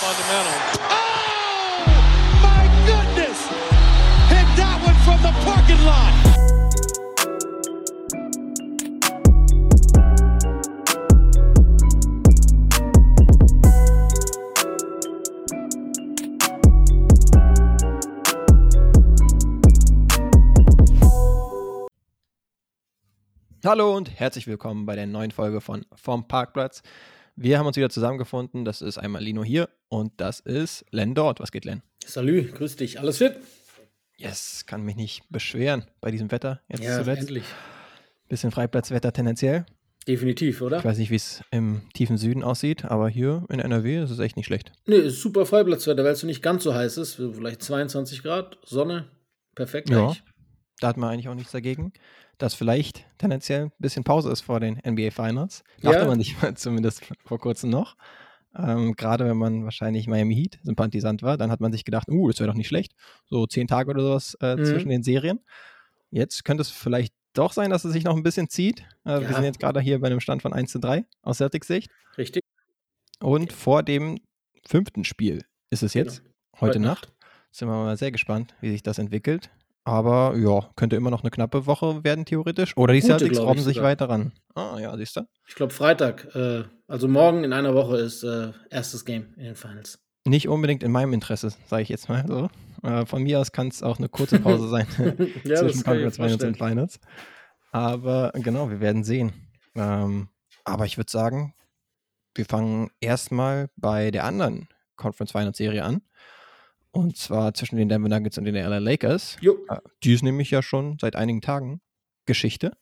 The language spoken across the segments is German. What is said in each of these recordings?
fundamental. Oh, my goodness! Hit that one from the parking lot. Hallo und herzlich willkommen bei der neuen Folge von Vom Parkplatz. Wir haben uns wieder zusammengefunden. Das ist einmal Lino hier und das ist Len dort. Was geht, Len? Salü, grüß dich. Alles fit? Yes, kann mich nicht beschweren bei diesem Wetter. Jetzt Ja, zuletzt. endlich. Bisschen Freiplatzwetter tendenziell. Definitiv, oder? Ich weiß nicht, wie es im tiefen Süden aussieht, aber hier in NRW ist es echt nicht schlecht. Nee, ist super Freiplatzwetter, weil es nicht ganz so heiß ist. Vielleicht 22 Grad, Sonne. Perfekt. Ja. eigentlich. Da hat man eigentlich auch nichts dagegen, dass vielleicht tendenziell ein bisschen Pause ist vor den NBA Finals. Dachte Ja. man sich zumindest vor kurzem noch. Ähm, Gerade wenn man wahrscheinlich Miami Heat Sympathisant war, dann hat man sich gedacht, uh, das wäre doch nicht schlecht. So zehn Tage oder sowas äh, Mhm. zwischen den Serien. Jetzt könnte es vielleicht doch sein, dass es sich noch ein bisschen zieht. Äh, Wir Ja. sind jetzt gerade hier bei einem Stand von 1 zu 3 aus Celtics Sicht. Richtig. Und vor dem fünften Spiel ist es jetzt, Genau. heute Nacht. Sind wir mal sehr gespannt, wie sich das entwickelt. Aber ja, könnte immer noch eine knappe Woche werden, theoretisch. Oder die Gute, Celtics robben sich sogar. weiter ran. Ah, ja, siehst du. Ich glaube, Freitag, äh, also morgen in einer Woche ist äh, erstes Game in den Finals. Nicht unbedingt in meinem Interesse, sage ich jetzt mal so. Äh, von mir aus kann es auch eine kurze Pause sein ja, zwischen Conference Finals und. Finals. Aber genau, wir werden sehen. Ähm, aber ich würde sagen, wir fangen erstmal bei der anderen Conference Finals Serie an. Und zwar zwischen den Denver Nuggets und den LA Lakers. Jo, Äh, Die ist nämlich ja schon seit einigen Tagen Geschichte.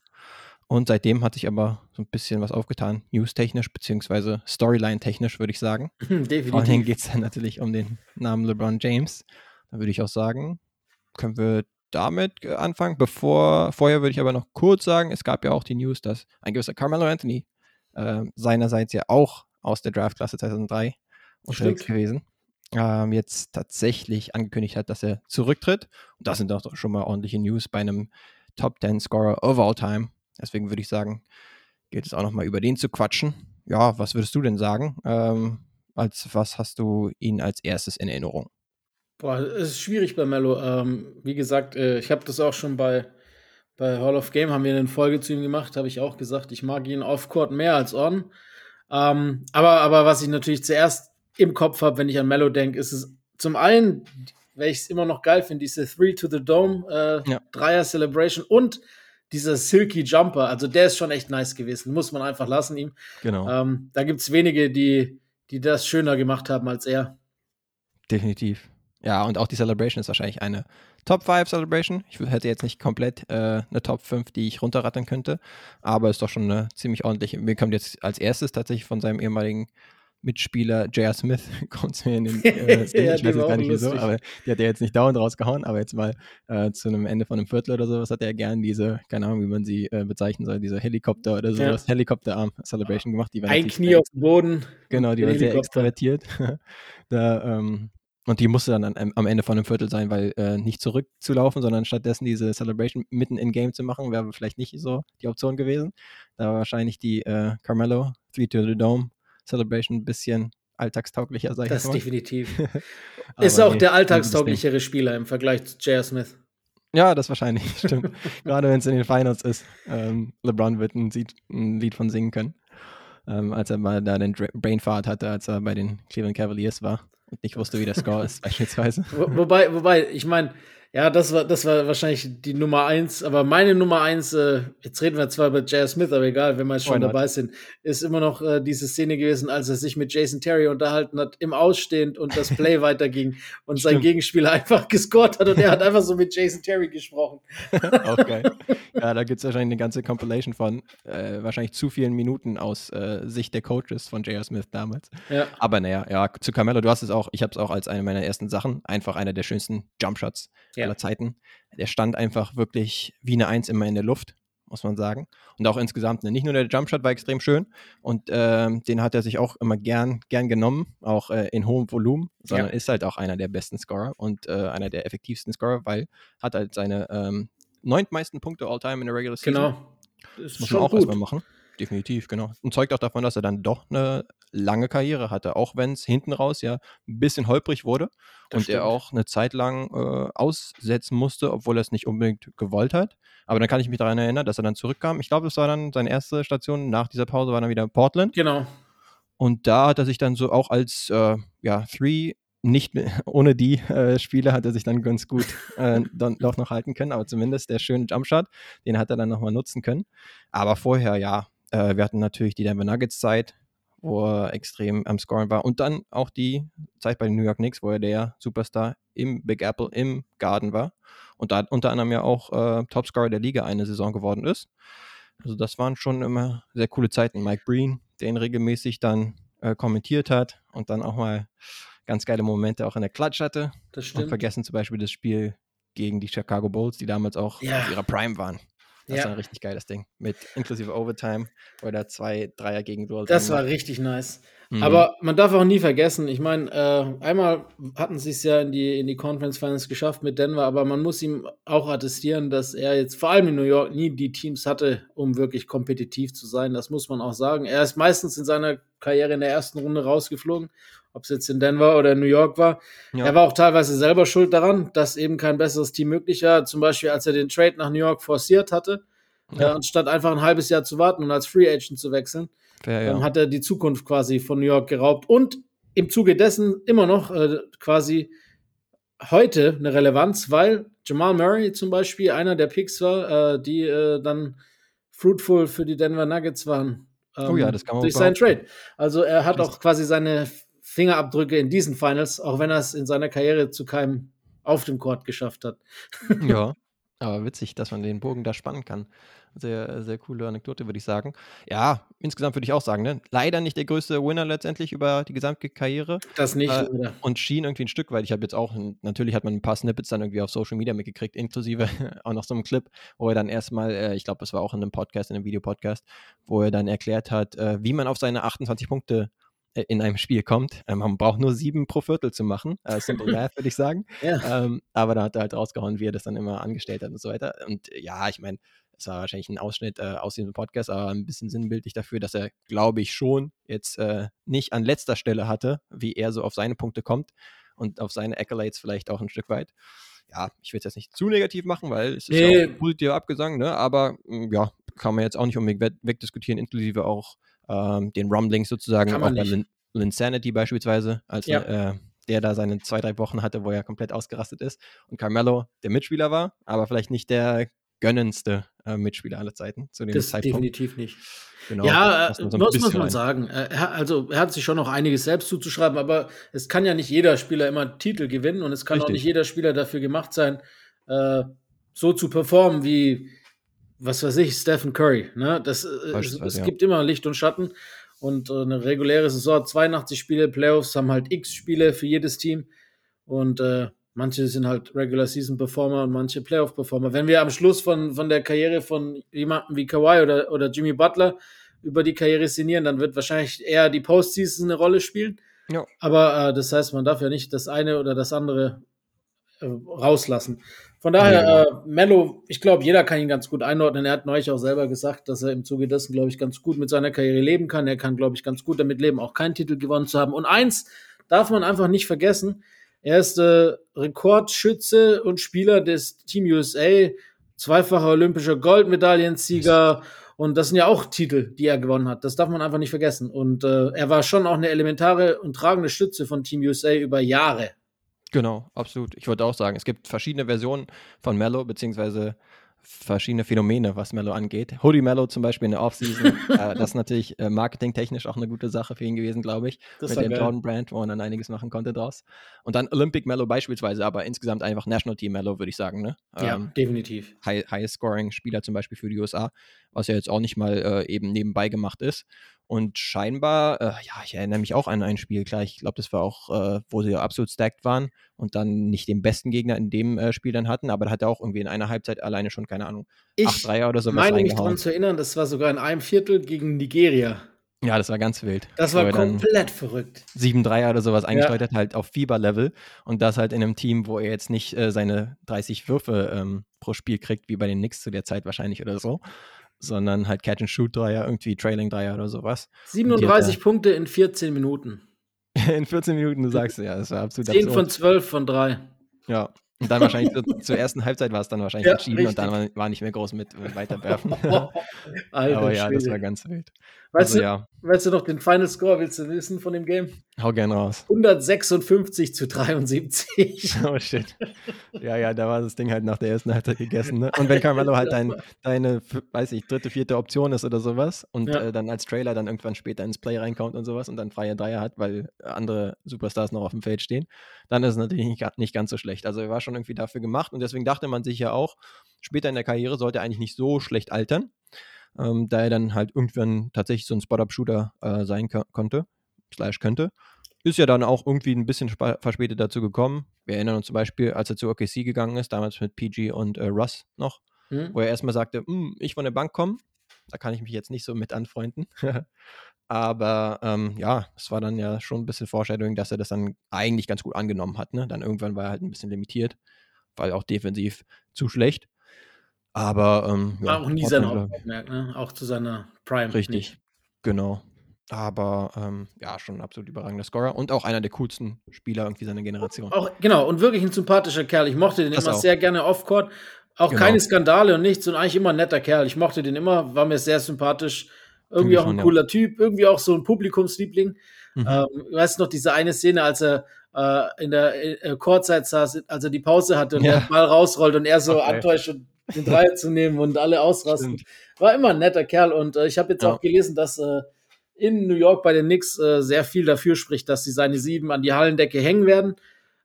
Und seitdem hat sich aber so ein bisschen was aufgetan, news-technisch, beziehungsweise Storyline-technisch, würde ich sagen. Vor allen Dingen definitiv. geht es dann natürlich um den Namen LeBron James. Da würde ich auch sagen, können wir damit anfangen. Bevor, vorher würde ich aber noch kurz sagen, es gab ja auch die News, dass ein gewisser Carmelo Anthony äh, seinerseits ja auch aus der Draftklasse 2003 unterwegs gewesen, ähm, jetzt tatsächlich angekündigt hat, dass er zurücktritt. Und das sind doch schon mal ordentliche News bei einem Top 10 Scorer of all time. Deswegen würde ich sagen, geht es auch noch mal über den zu quatschen. Ja, was würdest du denn sagen? Ähm, als was hast du ihn als erstes in Erinnerung? Boah, es ist schwierig bei Mello. Ähm, wie gesagt, äh, ich habe das auch schon bei, bei Hall of Game, haben wir eine Folge zu ihm gemacht, habe ich auch gesagt, ich mag ihn off-court mehr als on. Ähm, aber, aber was ich natürlich zuerst im Kopf habe, wenn ich an Mello denke, ist es zum einen, weil ich es immer noch geil finde, diese Three to the Dome äh, Ja. Dreier Celebration und dieser Silky Jumper. Also der ist schon echt nice gewesen. Muss man einfach lassen ihm. Genau, Ähm, da gibt es wenige, die, die das schöner gemacht haben als er. definitiv. Ja, und auch die Celebration ist wahrscheinlich eine Top 5 Celebration. Ich hätte jetzt nicht komplett äh, eine Top 5, die ich runterrattern könnte, aber ist doch schon eine ziemlich ordentliche. Mir kommt jetzt als erstes tatsächlich von seinem ehemaligen Mitspieler J.R. Smith, kommt mir in den äh, Sinn. Ja, ich weiß jetzt gar nicht wieso, aber der hat ja jetzt nicht dauernd rausgehauen, aber jetzt mal äh, zu einem Ende von einem Viertel oder sowas hat er gern diese, keine Ahnung, wie man sie äh, bezeichnen soll, diese Helikopter oder Ja. sowas, Helikopterarm-Celebration gemacht. Die Ein Knie auf dem Boden. Genau, die war sehr extrovertiert. da, ähm, und die musste dann am, am Ende von einem Viertel sein, weil äh, nicht zurückzulaufen, sondern stattdessen diese Celebration mitten in Game zu machen, wäre vielleicht nicht so die Option gewesen. Da war wahrscheinlich die äh, Carmelo Three to the Dome Celebration ein bisschen alltagstauglicher, sag ich Das mal. definitiv. Ist auch nee, der alltagstauglichere Spieler im Vergleich zu J.R. Smith. Ja, das wahrscheinlich, stimmt. Gerade wenn es in den Finals ist. Ähm, LeBron wird ein, Lied- ein Lied von singen können. Ähm, als er mal da den Brainfart hatte, als er bei den Cleveland Cavaliers war und nicht wusste, wie der Score ist, beispielsweise. Wo, wobei, wobei, ich meine, ja, das war, das war wahrscheinlich die Nummer eins, aber meine Nummer eins, äh, jetzt reden wir zwar über J.R. Smith, aber egal, wenn wir jetzt schon not? dabei sind, ist immer noch äh, diese Szene gewesen, als er sich mit Jason Terry unterhalten hat, im Ausstehend und das Play weiterging und sein. Gegenspieler einfach gescored hat und er hat einfach so mit Jason Terry gesprochen. Auch geil. Ja, da gibt es wahrscheinlich eine ganze Compilation von äh, wahrscheinlich zu vielen Minuten aus äh, Sicht der Coaches von J.R. Smith damals. Ja, Aber naja, ja, zu Carmelo, du hast es auch, ich habe es auch als eine meiner ersten Sachen, einfach einer der schönsten Jumpshots Ja. aller Zeiten. Der stand einfach wirklich wie eine Eins immer in der Luft, muss man sagen. Und auch insgesamt, ne, nicht nur der Jumpshot war extrem schön und ähm, den hat er sich auch immer gern, gern genommen, auch äh, in hohem Volumen, sondern Ja. ist halt auch einer der besten Scorer und äh, einer der effektivsten Scorer, weil hat halt seine ähm, neuntmeisten Punkte all time in der Regular Season. genau. Das Muss man auch erstmal gut. machen. Definitiv, genau. Und zeugt auch davon, dass er dann doch eine lange Karriere hatte, auch wenn es hinten raus ja ein bisschen holprig wurde Das und stimmt. er auch eine Zeit lang äh, aussetzen musste, obwohl er es nicht unbedingt gewollt hat. Aber dann kann ich mich daran erinnern, dass er dann zurückkam. Ich glaube, das war dann seine erste Station. Nach dieser Pause war dann wieder Portland. Genau. Und da hat er sich dann so auch als äh, ja, Three, nicht mehr- ohne die äh, Spieler hat er sich dann ganz gut äh, dann doch noch halten können, aber zumindest der schöne Jumpshot, den hat er dann nochmal nutzen können. Aber vorher, ja, äh, wir hatten natürlich die Denver Nuggets Zeit, wo er extrem am Scoren war und dann auch die Zeit bei den New York Knicks, wo er der Superstar im Big Apple, im Garden war und da unter anderem ja auch äh, Topscorer der Liga eine Saison geworden ist. Also das waren schon immer sehr coole Zeiten. Mike Breen, der ihn regelmäßig dann äh, kommentiert hat und dann auch mal ganz geile Momente auch in der Klatsch hatte. Das Und stimmt. vergessen zum Beispiel das Spiel gegen die Chicago Bulls, die damals auch Ja. auf ihrer Prime waren. Das Ja. war ein richtig geiles Ding. Mit inklusive Overtime, er da zwei Dreier gegen Duel Das war richtig nice. Mhm. Aber man darf auch nie vergessen, ich meine, äh, einmal hatten sie es ja in die, in die Conference Finals geschafft mit Denver, aber man muss ihm auch attestieren, dass er jetzt vor allem in New York nie die Teams hatte, um wirklich kompetitiv zu sein. Das muss man auch sagen. Er ist meistens in seiner Karriere in der ersten Runde rausgeflogen, ob es jetzt in Denver oder in New York war. Ja. Er war auch teilweise selber schuld daran, dass eben kein besseres Team möglich war. Zum Beispiel, als er den Trade nach New York forciert hatte, Ja. äh, anstatt einfach ein halbes Jahr zu warten und als Free Agent zu wechseln Fair, ähm, ja. hat er die Zukunft quasi von New York geraubt und im Zuge dessen immer noch äh, quasi heute eine Relevanz, weil Jamal Murray zum Beispiel einer der Picks war, äh, die äh, dann fruitful für die Denver Nuggets waren. Oh ja, das kann man Durch seinen. Trade. Also er hat auch quasi seine Fingerabdrücke in diesen Finals, auch wenn er es in seiner Karriere zu keinem auf dem Court geschafft hat. ja, aber witzig, dass man den Bogen da spannen kann. Sehr, sehr coole Anekdote, würde ich sagen. Ja, insgesamt würde ich auch sagen, ne? leider nicht der größte Winner letztendlich über die gesamte Karriere. Das nicht. Äh, und schien irgendwie ein Stück weit. Ich habe jetzt auch, natürlich hat man ein paar Snippets dann irgendwie auf Social Media mitgekriegt, inklusive auch noch so einem Clip, wo er dann erstmal, äh, ich glaube, das war auch in einem Podcast, in einem Videopodcast, wo er dann erklärt hat, äh, wie man auf seine 28 Punkte in einem Spiel kommt. Ähm, man braucht nur sieben pro Viertel zu machen. Äh, simple math, würde ich sagen. Ja. Ähm, aber da hat er halt rausgehauen, wie er das dann immer angestellt hat und so weiter. Und äh, ja, ich meine, es war wahrscheinlich ein Ausschnitt äh, aus diesem Podcast, aber ein bisschen sinnbildlich dafür, dass er, glaube ich, schon jetzt äh, nicht an letzter Stelle hatte, wie er so auf seine Punkte kommt und auf seine Accolades vielleicht auch ein Stück weit. Ja, ich will es jetzt nicht zu negativ machen, weil es ist ja Nee. auch ein positiver Abgesang, ne? aber mh, ja, kann man jetzt auch nicht unbedingt weg- wegdiskutieren, inklusive auch ähm, den Rumblings sozusagen, auch bei. Lin Linsanity beispielsweise, als Ja. äh, der da seine zwei, drei Wochen hatte, wo er komplett ausgerastet ist und Carmelo der Mitspieler war, aber vielleicht nicht der gönnendste äh, Mitspieler aller Zeiten zu dem Das Zeitpunkt. definitiv nicht. Genau, ja, das äh, so muss, muss man sagen. Äh, Er, also, er hat sich schon noch einiges selbst zuzuschreiben, aber es kann ja nicht jeder Spieler immer Titel gewinnen und es kann auch Richtig. nicht jeder Spieler dafür gemacht sein, äh, so zu performen wie, was weiß ich, Stephen Curry. Ne? Das, äh, es, es ja. gibt immer Licht und Schatten und äh, eine reguläre Saison, 82 Spiele, Playoffs haben halt x Spiele für jedes Team und äh, manche sind halt Regular Season Performer und manche Playoff Performer. Wenn wir am Schluss von, von der Karriere von jemandem wie Kawhi oder, oder Jimmy Butler über die Karriere sinnieren, dann wird wahrscheinlich eher die Postseason eine Rolle spielen. Ja. Aber äh, das heißt, man darf ja nicht das eine oder das andere äh, rauslassen. Von daher, Ja, äh, Mello, ich glaube, jeder kann ihn ganz gut einordnen. Er hat neulich auch selber gesagt, dass er im Zuge dessen, glaube ich, ganz gut mit seiner Karriere leben kann. Er kann, glaube ich, ganz gut damit leben, auch keinen Titel gewonnen zu haben. Und eins darf man einfach nicht vergessen. Er ist äh, Rekordschütze und Spieler des Team USA, zweifacher olympischer Goldmedaillensieger. Und das sind ja auch Titel, die er gewonnen hat. Das darf man einfach nicht vergessen. Und äh, er war schon auch eine elementare und tragende Stütze von Team USA über Jahre. Genau, absolut. Ich würde auch sagen, es gibt verschiedene Versionen von Mello, beziehungsweise verschiedene Phänomene, was Mello angeht. Hoodie Mello zum Beispiel in der Offseason, äh, das ist natürlich äh, marketingtechnisch auch eine gute Sache für ihn gewesen, glaube ich. Das mit dem geil. Jordan Brand, wo man dann einiges machen konnte draus. Und dann Olympic Mello beispielsweise, aber insgesamt einfach National Team Mello, würde ich sagen. Ne? Ja, Ähm, definitiv. High- High-Scoring-Spieler zum Beispiel für die USA, was ja jetzt auch nicht mal äh, eben nebenbei gemacht ist. Und scheinbar, äh, ja, ich erinnere mich auch an ein Spiel, klar, ich glaube, das war auch, äh, wo sie absolut stacked waren und dann nicht den besten Gegner in dem äh, Spiel dann hatten, aber da hat er auch irgendwie in einer Halbzeit alleine schon, keine Ahnung, acht Ich Dreier oder sowas meine mich daran zu erinnern, das war sogar in einem Viertel gegen Nigeria. Ja, das war ganz wild. Das war komplett verrückt. sieben Dreier oder sowas eingesteuert hat, halt auf Fieberlevel und das halt in einem Team, wo er jetzt nicht äh, seine 30 Würfe ähm, pro Spiel kriegt, wie bei den Knicks zu der Zeit wahrscheinlich oder so. Sondern halt Catch-and-Shoot-Dreier, irgendwie Trailing-Dreier oder sowas. 37 Punkte in 14 Minuten. in 14 Minuten, du sagst ja, das war absolut 10 absurd. von 12 von 3. Ja, und dann wahrscheinlich zur, zur ersten Halbzeit war es dann wahrscheinlich ja, entschieden richtig. und dann war, war, nicht mehr groß mit, mit weiterwerfen. Aber ja, das war ganz wild. Weißt, also, du, ja. weißt du noch den Final Score, willst du wissen von dem Game? Hau gern raus. 156 zu 73. Oh shit. Ja, ja, da war das Ding halt nach der ersten Halbzeit gegessen. Ne? Und wenn Carmelo halt dein, deine, weiß ich, dritte, vierte Option ist oder sowas und ja. äh, dann als Trailer dann irgendwann später ins Play reinkommt und sowas und dann freie Dreier hat, weil andere Superstars noch auf dem Feld stehen, dann ist es natürlich nicht, nicht ganz so schlecht. Also er war schon irgendwie dafür gemacht und deswegen dachte man sich ja auch, später in der Karriere sollte er eigentlich nicht so schlecht altern ähm, da er dann halt irgendwann tatsächlich so ein Spot-Up-Shooter äh, sein konnte, slash könnte. Ist ja dann auch irgendwie ein bisschen verspätet dazu gekommen. Wir erinnern uns zum Beispiel, als er zu OKC gegangen ist, damals mit PG und äh, Russ noch, mhm. wo er erstmal sagte, hm, ich von der Bank kommen, da kann ich mich jetzt nicht so mit anfreunden. Aber ähm, ja, es war dann ja schon ein bisschen Foreshadowing, dass er das dann eigentlich ganz gut angenommen hat. Ne? Dann irgendwann war er halt ein bisschen limitiert, weil auch defensiv zu schlecht. Aber ähm, ja, war auch nie sein Hauptmerk, ne? Auch zu seiner Prime. Richtig, nicht. genau. Aber ähm, ja, schon ein absolut überragender Scorer und auch einer der coolsten Spieler irgendwie seiner Generation. Auch, genau, und wirklich ein sympathischer Kerl. Ich mochte den das immer auch. sehr gerne off-court. Auch genau. keine Skandale und nichts und eigentlich immer ein netter Kerl. Ich mochte den immer, war mir sehr sympathisch. Irgendwie auch ein cooler ja. Typ, irgendwie auch so ein Publikumsliebling. Mhm. Ähm, weißt du noch, diese eine Szene, als er äh, in der äh, Kurzzeit saß, als er die Pause hatte und ja. der Ball rausrollt und er so okay. antäuscht und den Dreier zu nehmen und alle ausrasten. War immer ein netter Kerl und äh, ich habe jetzt ja. auch gelesen, dass äh, in New York bei den Knicks äh, sehr viel dafür spricht, dass sie seine sieben an die Hallendecke hängen werden.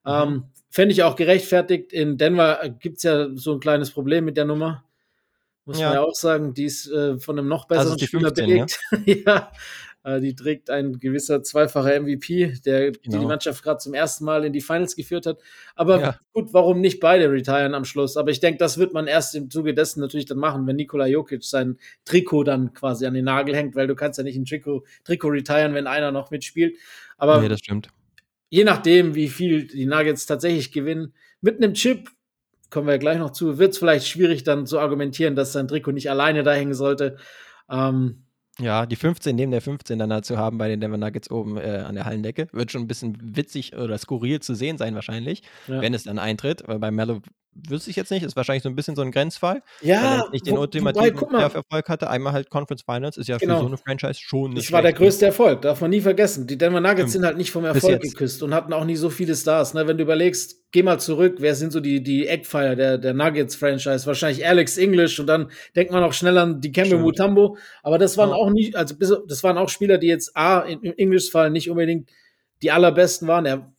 Mhm. Ähm, Fände ich auch gerechtfertigt. In Denver äh, gibt es ja so ein kleines Problem mit der Nummer. Muss ja. man ja auch sagen, die ist äh, von einem noch besseren also Spieler 15, belegt. Ja, ja die trägt ein gewisser zweifacher MVP, der genau. die Mannschaft gerade zum ersten Mal in die Finals geführt hat. Aber ja. gut, warum nicht beide retiren am Schluss? Aber ich denke, das wird man erst im Zuge dessen natürlich dann machen, wenn Nikola Jokic sein Trikot dann quasi an den Nagel hängt, weil du kannst ja nicht ein Trikot, Trikot retiren, wenn einer noch mitspielt. Aber nee, das stimmt. Je nachdem, wie viel die Nuggets tatsächlich gewinnen, mit einem Chip kommen wir ja gleich noch zu, wird es vielleicht schwierig dann zu argumentieren, dass sein Trikot nicht alleine da hängen sollte. Ähm, ja, die 15 neben der 15 dann dazu haben bei den Denver Nuggets oben äh, an der Hallendecke. Wird schon ein bisschen witzig oder skurril zu sehen sein, wahrscheinlich, ja. wenn es dann eintritt. Weil bei Mello wüsste ich jetzt nicht, ist wahrscheinlich so ein bisschen so ein Grenzfall. Ja, nicht den ultimativen Erfolg hatte. Einmal halt Conference Finals, ist ja genau. für so eine Franchise schon nicht. Das war der größte Erfolg, darf man nie vergessen. Die Denver Nuggets sind halt nicht vom Erfolg geküsst und hatten auch nie so viele Stars. Ne? Wenn du überlegst, geh mal zurück, wer sind so die, die Eckpfeiler der, der Nuggets-Franchise? Wahrscheinlich Alex English und dann denkt man auch schnell an die Campbell Mutambo. Aber das waren ja. auch nie, also das waren auch Spieler, die jetzt A, im English-Fall nicht unbedingt die allerbesten waren. Er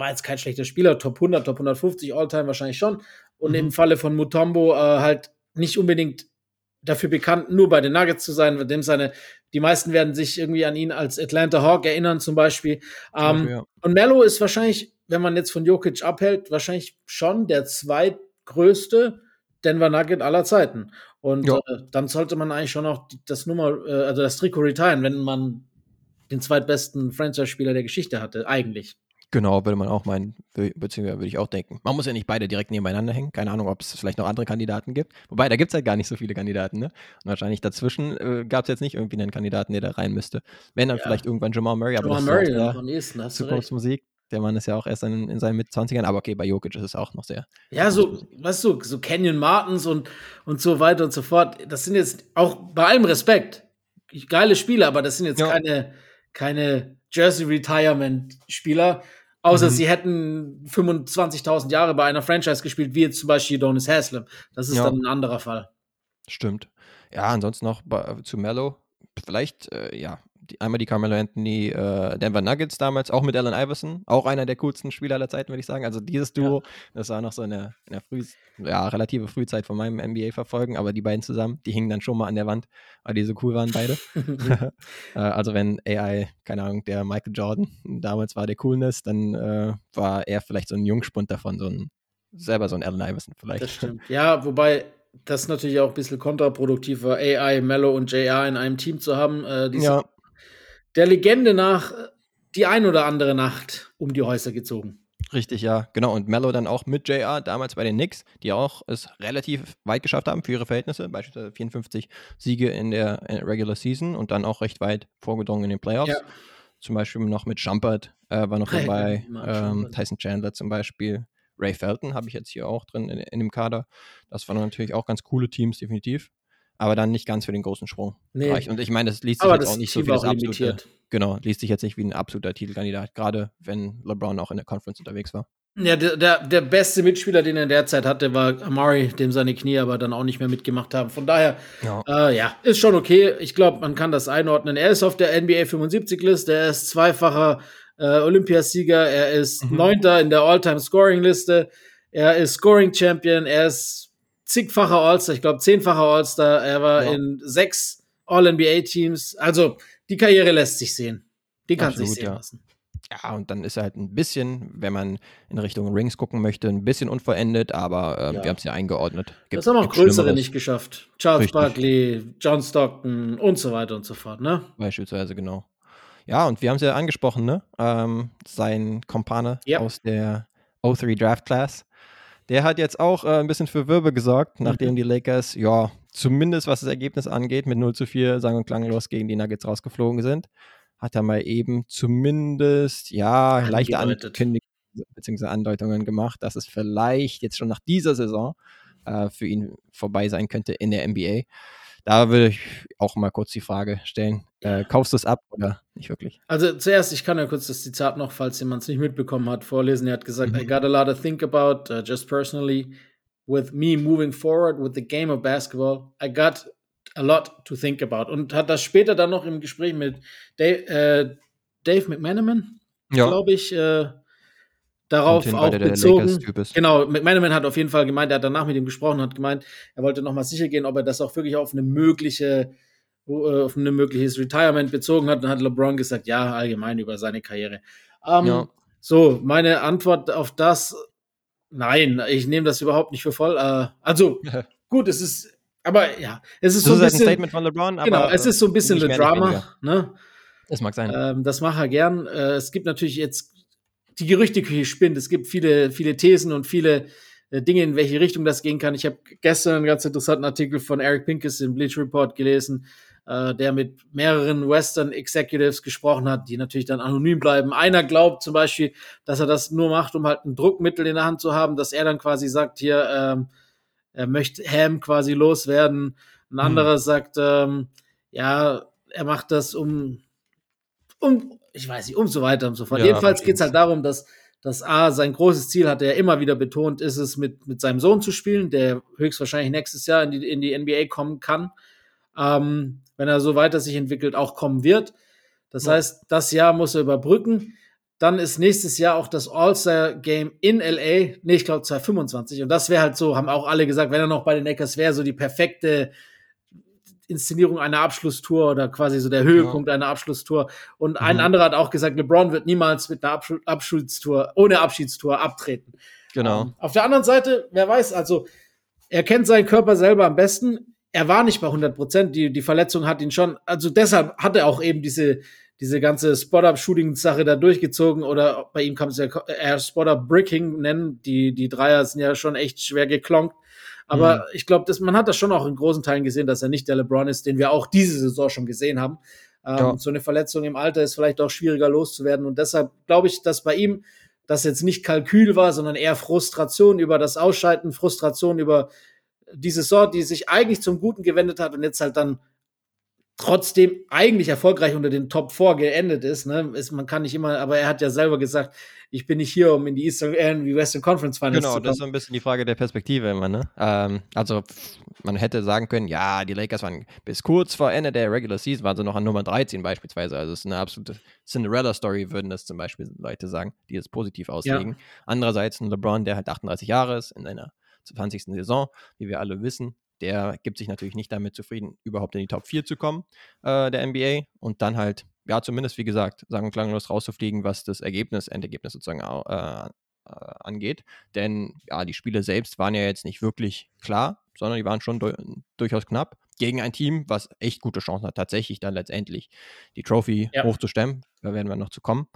war jetzt kein schlechter Spieler, Top 100, Top 150 All-Time wahrscheinlich schon. Und mhm. im Falle von Mutombo äh, halt nicht unbedingt dafür bekannt, nur bei den Nuggets zu sein, dem seine, die meisten werden sich irgendwie an ihn als Atlanta Hawk erinnern, zum Beispiel. Ähm, ja. Und Mello ist wahrscheinlich, wenn man jetzt von Jokic abhält, wahrscheinlich schon der zweitgrößte Denver Nugget aller Zeiten. Und äh, dann sollte man eigentlich schon auch das Nummer, äh, also das Trikot retiren, wenn man den zweitbesten Franchise-Spieler der Geschichte hatte, eigentlich. Genau, würde man auch meinen, beziehungsweise würde ich auch denken. Man muss ja nicht beide direkt nebeneinander hängen. Keine Ahnung, ob es vielleicht noch andere Kandidaten gibt. Wobei, da gibt es halt gar nicht so viele Kandidaten, ne? Und wahrscheinlich dazwischen äh, gab es jetzt nicht irgendwie einen Kandidaten, der da rein müsste. Wenn dann ja. vielleicht irgendwann Jamal Murray, aber Jamal Murray ist am hast Zukunftsmusik. Der Mann ist ja auch erst in, in seinen Mit-20ern, aber okay, bei Jokic ist es auch noch sehr. Ja, so, weißt du, so Canyon Martins und, und so weiter und so fort. Das sind jetzt auch bei allem Respekt geile Spieler, aber das sind jetzt ja. keine, keine Jersey Retirement Spieler, Außer mhm. sie hätten 25.000 Jahre bei einer Franchise gespielt, wie jetzt zum Beispiel Donis Haslem. Das ist ja. dann ein anderer Fall. Stimmt. Ja, ansonsten noch bei, zu Mello. Vielleicht, äh, ja, einmal die Carmelo Anthony äh, Denver Nuggets damals, auch mit Allen Iverson, auch einer der coolsten Spieler aller Zeiten, würde ich sagen. Also dieses Duo, ja. das war noch so in der, in der früh, ja, relative Frühzeit von meinem NBA-Verfolgen, aber die beiden zusammen, die hingen dann schon mal an der Wand, weil die so cool waren beide. äh, also wenn AI, keine Ahnung, der Michael Jordan damals war der Coolness, dann äh, war er vielleicht so ein Jungspund davon, so ein selber so ein Allen Iverson vielleicht. Das stimmt. Ja, wobei das natürlich auch ein bisschen kontraproduktiv war, AI, Mello und JR in einem Team zu haben. Äh, ja der Legende nach die ein oder andere Nacht um die Häuser gezogen. Richtig, ja, genau. Und Mello dann auch mit JR, damals bei den Knicks, die auch es relativ weit geschafft haben für ihre Verhältnisse, beispielsweise 54 Siege in der Regular Season und dann auch recht weit vorgedrungen in den Playoffs. Ja. Zum Beispiel noch mit Shumpert äh, war noch dabei, ähm, Tyson Chandler zum Beispiel, Ray Felton habe ich jetzt hier auch drin in, in dem Kader. Das waren natürlich auch ganz coole Teams, definitiv aber dann nicht ganz für den großen Sprung. Nee. Und ich meine, das liest sich aber jetzt auch nicht so wie das absolute. Genau, liest sich jetzt nicht wie ein absoluter Titelkandidat, gerade wenn LeBron auch in der Conference unterwegs war. Ja, der, der, der beste Mitspieler, den er derzeit hatte, war Amari, dem seine Knie aber dann auch nicht mehr mitgemacht haben. Von daher, ja, äh, ja ist schon okay. Ich glaube, man kann das einordnen. Er ist auf der NBA 75-Liste, er ist zweifacher äh, Olympiasieger, er ist mhm. Neunter in der All-Time-Scoring-Liste, er ist Scoring-Champion, er ist zigfacher All-Star, ich glaube zehnfacher All-Star, er war ja. in sechs All-NBA-Teams. Also die Karriere lässt sich sehen. Die kann Absolut, sich sehen ja. lassen. Ja, und dann ist er halt ein bisschen, wenn man in Richtung Rings gucken möchte, ein bisschen unvollendet, aber äh, ja. wir haben es ja eingeordnet. Gibt, das haben auch größere nicht geschafft. Charles Richtig. Barkley, John Stockton und so weiter und so fort, ne? Beispielsweise, genau. Ja, und wir haben es ja angesprochen, ne? Ähm, sein Kompane ja. aus der 03 Draft Class. Der hat jetzt auch äh, ein bisschen für Wirbel gesorgt, mhm. nachdem die Lakers, ja, zumindest was das Ergebnis angeht, mit 0 zu 4 sang- und klanglos gegen die Nuggets rausgeflogen sind. Hat er mal eben zumindest, ja, leichte Ankündigungen bzw. Andeutungen gemacht, dass es vielleicht jetzt schon nach dieser Saison äh, für ihn vorbei sein könnte in der NBA. Da würde ich auch mal kurz die Frage stellen: äh, Kaufst du es ab oder nicht wirklich? Also, zuerst, ich kann ja kurz das Zitat noch, falls jemand es nicht mitbekommen hat, vorlesen. Er hat gesagt: mhm. I got a lot to think about, uh, just personally, with me moving forward with the game of basketball. I got a lot to think about. Und hat das später dann noch im Gespräch mit Dave, äh, Dave McManaman, ja. glaube ich, äh, darauf auch bezogen. Genau, McManaman hat auf jeden Fall gemeint, er hat danach mit ihm gesprochen, hat gemeint, er wollte nochmal sicher gehen, ob er das auch wirklich auf eine mögliche äh, auf ein mögliches Retirement bezogen hat. Dann hat LeBron gesagt, ja, allgemein über seine Karriere. Ähm, ja. So, meine Antwort auf das, nein, ich nehme das überhaupt nicht für voll. Äh, also, gut, es ist, aber ja, es ist das so ein, ist bisschen, ein Statement von LeBron, aber genau, es ist so ein bisschen ein Drama, ne? Das mag sein. Ähm, das mache er gern. Äh, es gibt natürlich jetzt die Gerüchteküche spinnt. Es gibt viele, viele Thesen und viele äh, Dinge, in welche Richtung das gehen kann. Ich habe gestern einen ganz interessanten Artikel von Eric Pincus im Bleach Report gelesen, äh, der mit mehreren Western Executives gesprochen hat, die natürlich dann anonym bleiben. Einer glaubt zum Beispiel, dass er das nur macht, um halt ein Druckmittel in der Hand zu haben, dass er dann quasi sagt, hier, ähm, er möchte Ham quasi loswerden. Ein hm. anderer sagt, ähm, ja, er macht das, um, um ich weiß nicht, und so weiter und so fort. Ja, Jedenfalls geht es halt darum, dass, dass A, sein großes Ziel hat er immer wieder betont, ist es, mit, mit seinem Sohn zu spielen, der höchstwahrscheinlich nächstes Jahr in die, in die NBA kommen kann. Ähm, wenn er so weiter sich entwickelt, auch kommen wird. Das ja. heißt, das Jahr muss er überbrücken. Dann ist nächstes Jahr auch das All-Star-Game in LA. Nee, ich glaube 2025. Und das wäre halt so, haben auch alle gesagt, wenn er noch bei den Lakers wäre, so die perfekte Inszenierung einer Abschlusstour oder quasi so der Höhepunkt ja. einer Abschlusstour. Und mhm. ein anderer hat auch gesagt, LeBron wird niemals mit einer Absch Abschiedstour, ohne Abschiedstour abtreten. Genau. Um, ähm, auf der anderen Seite, wer weiß, also er kennt seinen Körper selber am besten. Er war nicht bei 100 Prozent. Die, die Verletzung hat ihn schon, also deshalb hat er auch eben diese, diese ganze Spot-Up-Shooting-Sache da durchgezogen oder bei ihm kann es ja eher Spot-Up-Bricking nennen. Die, die Dreier sind ja schon echt schwer geklonkt. Aber mhm. ich glaube, man hat das schon auch in großen Teilen gesehen, dass er nicht der LeBron ist, den wir auch diese Saison schon gesehen haben. Ähm, ja. So eine Verletzung im Alter ist vielleicht auch schwieriger loszuwerden. Und deshalb glaube ich, dass bei ihm das jetzt nicht Kalkül war, sondern eher Frustration über das Ausschalten, Frustration über diese Saison, die sich eigentlich zum Guten gewendet hat und jetzt halt dann trotzdem eigentlich erfolgreich unter den Top 4 geendet ist, ne, ist, man kann nicht immer, aber er hat ja selber gesagt, ich bin nicht hier, um in die Eastern, äh, in die Western Conference Finals genau, zu kommen. Genau, das ist so ein bisschen die Frage der Perspektive immer, ne? Ähm, also, man hätte sagen können, ja, die Lakers waren bis kurz vor Ende der Regular Season, waren sie noch an Nummer 13 beispielsweise, also es ist eine absolute Cinderella-Story, würden das zum Beispiel Leute sagen, die es positiv auslegen. Ja. Andererseits ein LeBron, der halt 38 Jahre ist, in einer 20. Saison, wie wir alle wissen, der gibt sich natürlich nicht damit zufrieden, überhaupt in die Top 4 zu kommen äh, der NBA und dann halt, ja, zumindest wie gesagt, sagen und klanglos rauszufliegen, was das Ergebnis, Endergebnis sozusagen äh, äh, angeht. Denn ja, die Spiele selbst waren ja jetzt nicht wirklich klar, sondern die waren schon du durchaus knapp gegen ein Team, was echt gute Chancen hat, tatsächlich dann letztendlich die Trophy ja. hochzustemmen. Da werden wir noch zu kommen.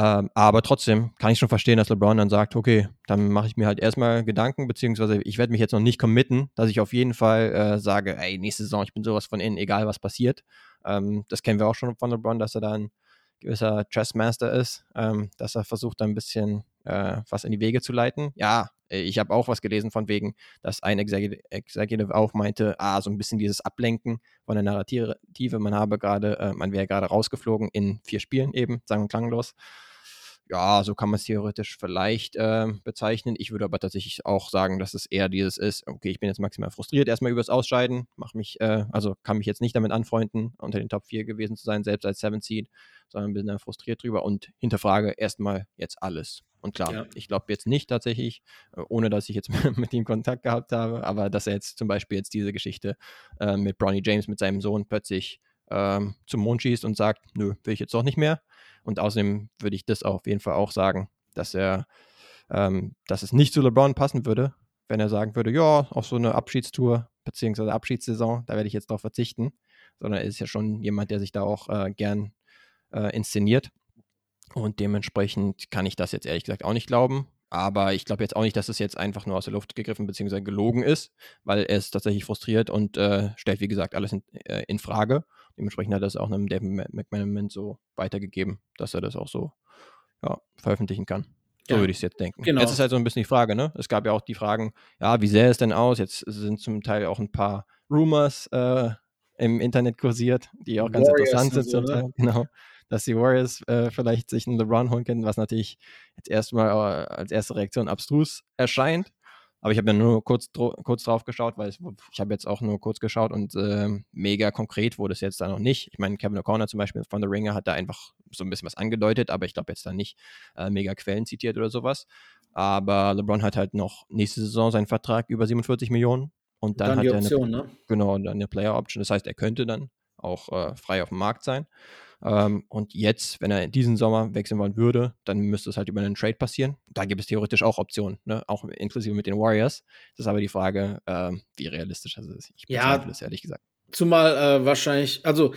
Ähm, aber trotzdem kann ich schon verstehen, dass LeBron dann sagt, okay, dann mache ich mir halt erstmal Gedanken, beziehungsweise ich werde mich jetzt noch nicht committen, dass ich auf jeden Fall äh, sage, ey, nächste Saison, ich bin sowas von innen, egal was passiert. Ähm, das kennen wir auch schon von LeBron, dass er da ein gewisser Chessmaster ist, ähm, dass er versucht, da ein bisschen äh, was in die Wege zu leiten. Ja, ich habe auch was gelesen von wegen, dass ein Executive auch meinte, ah, so ein bisschen dieses Ablenken von der Narrative, man habe gerade, äh, man wäre gerade rausgeflogen in vier Spielen eben, sagen wir klanglos ja, so kann man es theoretisch vielleicht äh, bezeichnen. Ich würde aber tatsächlich auch sagen, dass es eher dieses ist, okay, ich bin jetzt maximal frustriert erstmal übers Ausscheiden, mach mich, äh, also kann mich jetzt nicht damit anfreunden, unter den Top 4 gewesen zu sein, selbst als Seven Seed, sondern bin da frustriert drüber und hinterfrage erstmal jetzt alles. Und klar, ja. ich glaube jetzt nicht tatsächlich, äh, ohne dass ich jetzt mit ihm Kontakt gehabt habe, aber dass er jetzt zum Beispiel jetzt diese Geschichte äh, mit Bronny James, mit seinem Sohn plötzlich ähm, zum Mond schießt und sagt, nö, will ich jetzt doch nicht mehr und außerdem würde ich das auf jeden Fall auch sagen, dass er, ähm, dass es nicht zu LeBron passen würde, wenn er sagen würde, ja, auf so eine Abschiedstour beziehungsweise Abschiedssaison, da werde ich jetzt drauf verzichten, sondern er ist ja schon jemand, der sich da auch äh, gern äh, inszeniert. Und dementsprechend kann ich das jetzt ehrlich gesagt auch nicht glauben. Aber ich glaube jetzt auch nicht, dass es jetzt einfach nur aus der Luft gegriffen bzw. gelogen ist, weil er ist tatsächlich frustriert und äh, stellt, wie gesagt, alles in, äh, in Frage. Dementsprechend hat er es auch einem David McManaman so weitergegeben, dass er das auch so ja, veröffentlichen kann. So ja, würde ich es jetzt denken. Genau. Jetzt ist halt so ein bisschen die Frage, ne? Es gab ja auch die Fragen, ja, wie sähe es denn aus? Jetzt sind zum Teil auch ein paar Rumors äh, im Internet kursiert, die auch ganz Warriors interessant sind. So, ne? Genau dass die Warriors äh, vielleicht sich einen LeBron holen können, was natürlich jetzt erstmal äh, als erste Reaktion abstrus erscheint. Aber ich habe ja nur kurz, kurz drauf geschaut, weil ich, ich habe jetzt auch nur kurz geschaut und äh, mega konkret wurde es jetzt da noch nicht. Ich meine, Kevin O'Connor zum Beispiel von The Ringer hat da einfach so ein bisschen was angedeutet, aber ich glaube jetzt da nicht äh, mega Quellen zitiert oder sowas. Aber LeBron hat halt noch nächste Saison seinen Vertrag über 47 Millionen und dann, dann hat Option, er eine, ne? genau, dann eine Player Option. Das heißt, er könnte dann auch äh, frei auf dem Markt sein. Ähm, und jetzt, wenn er diesen Sommer wechseln wollen würde, dann müsste es halt über einen Trade passieren. Da gibt es theoretisch auch Optionen, ne? auch inklusive mit den Warriors. Das ist aber die Frage, äh, wie realistisch das ist. Ich bezweifle ja, es ehrlich gesagt. Zumal äh, wahrscheinlich, also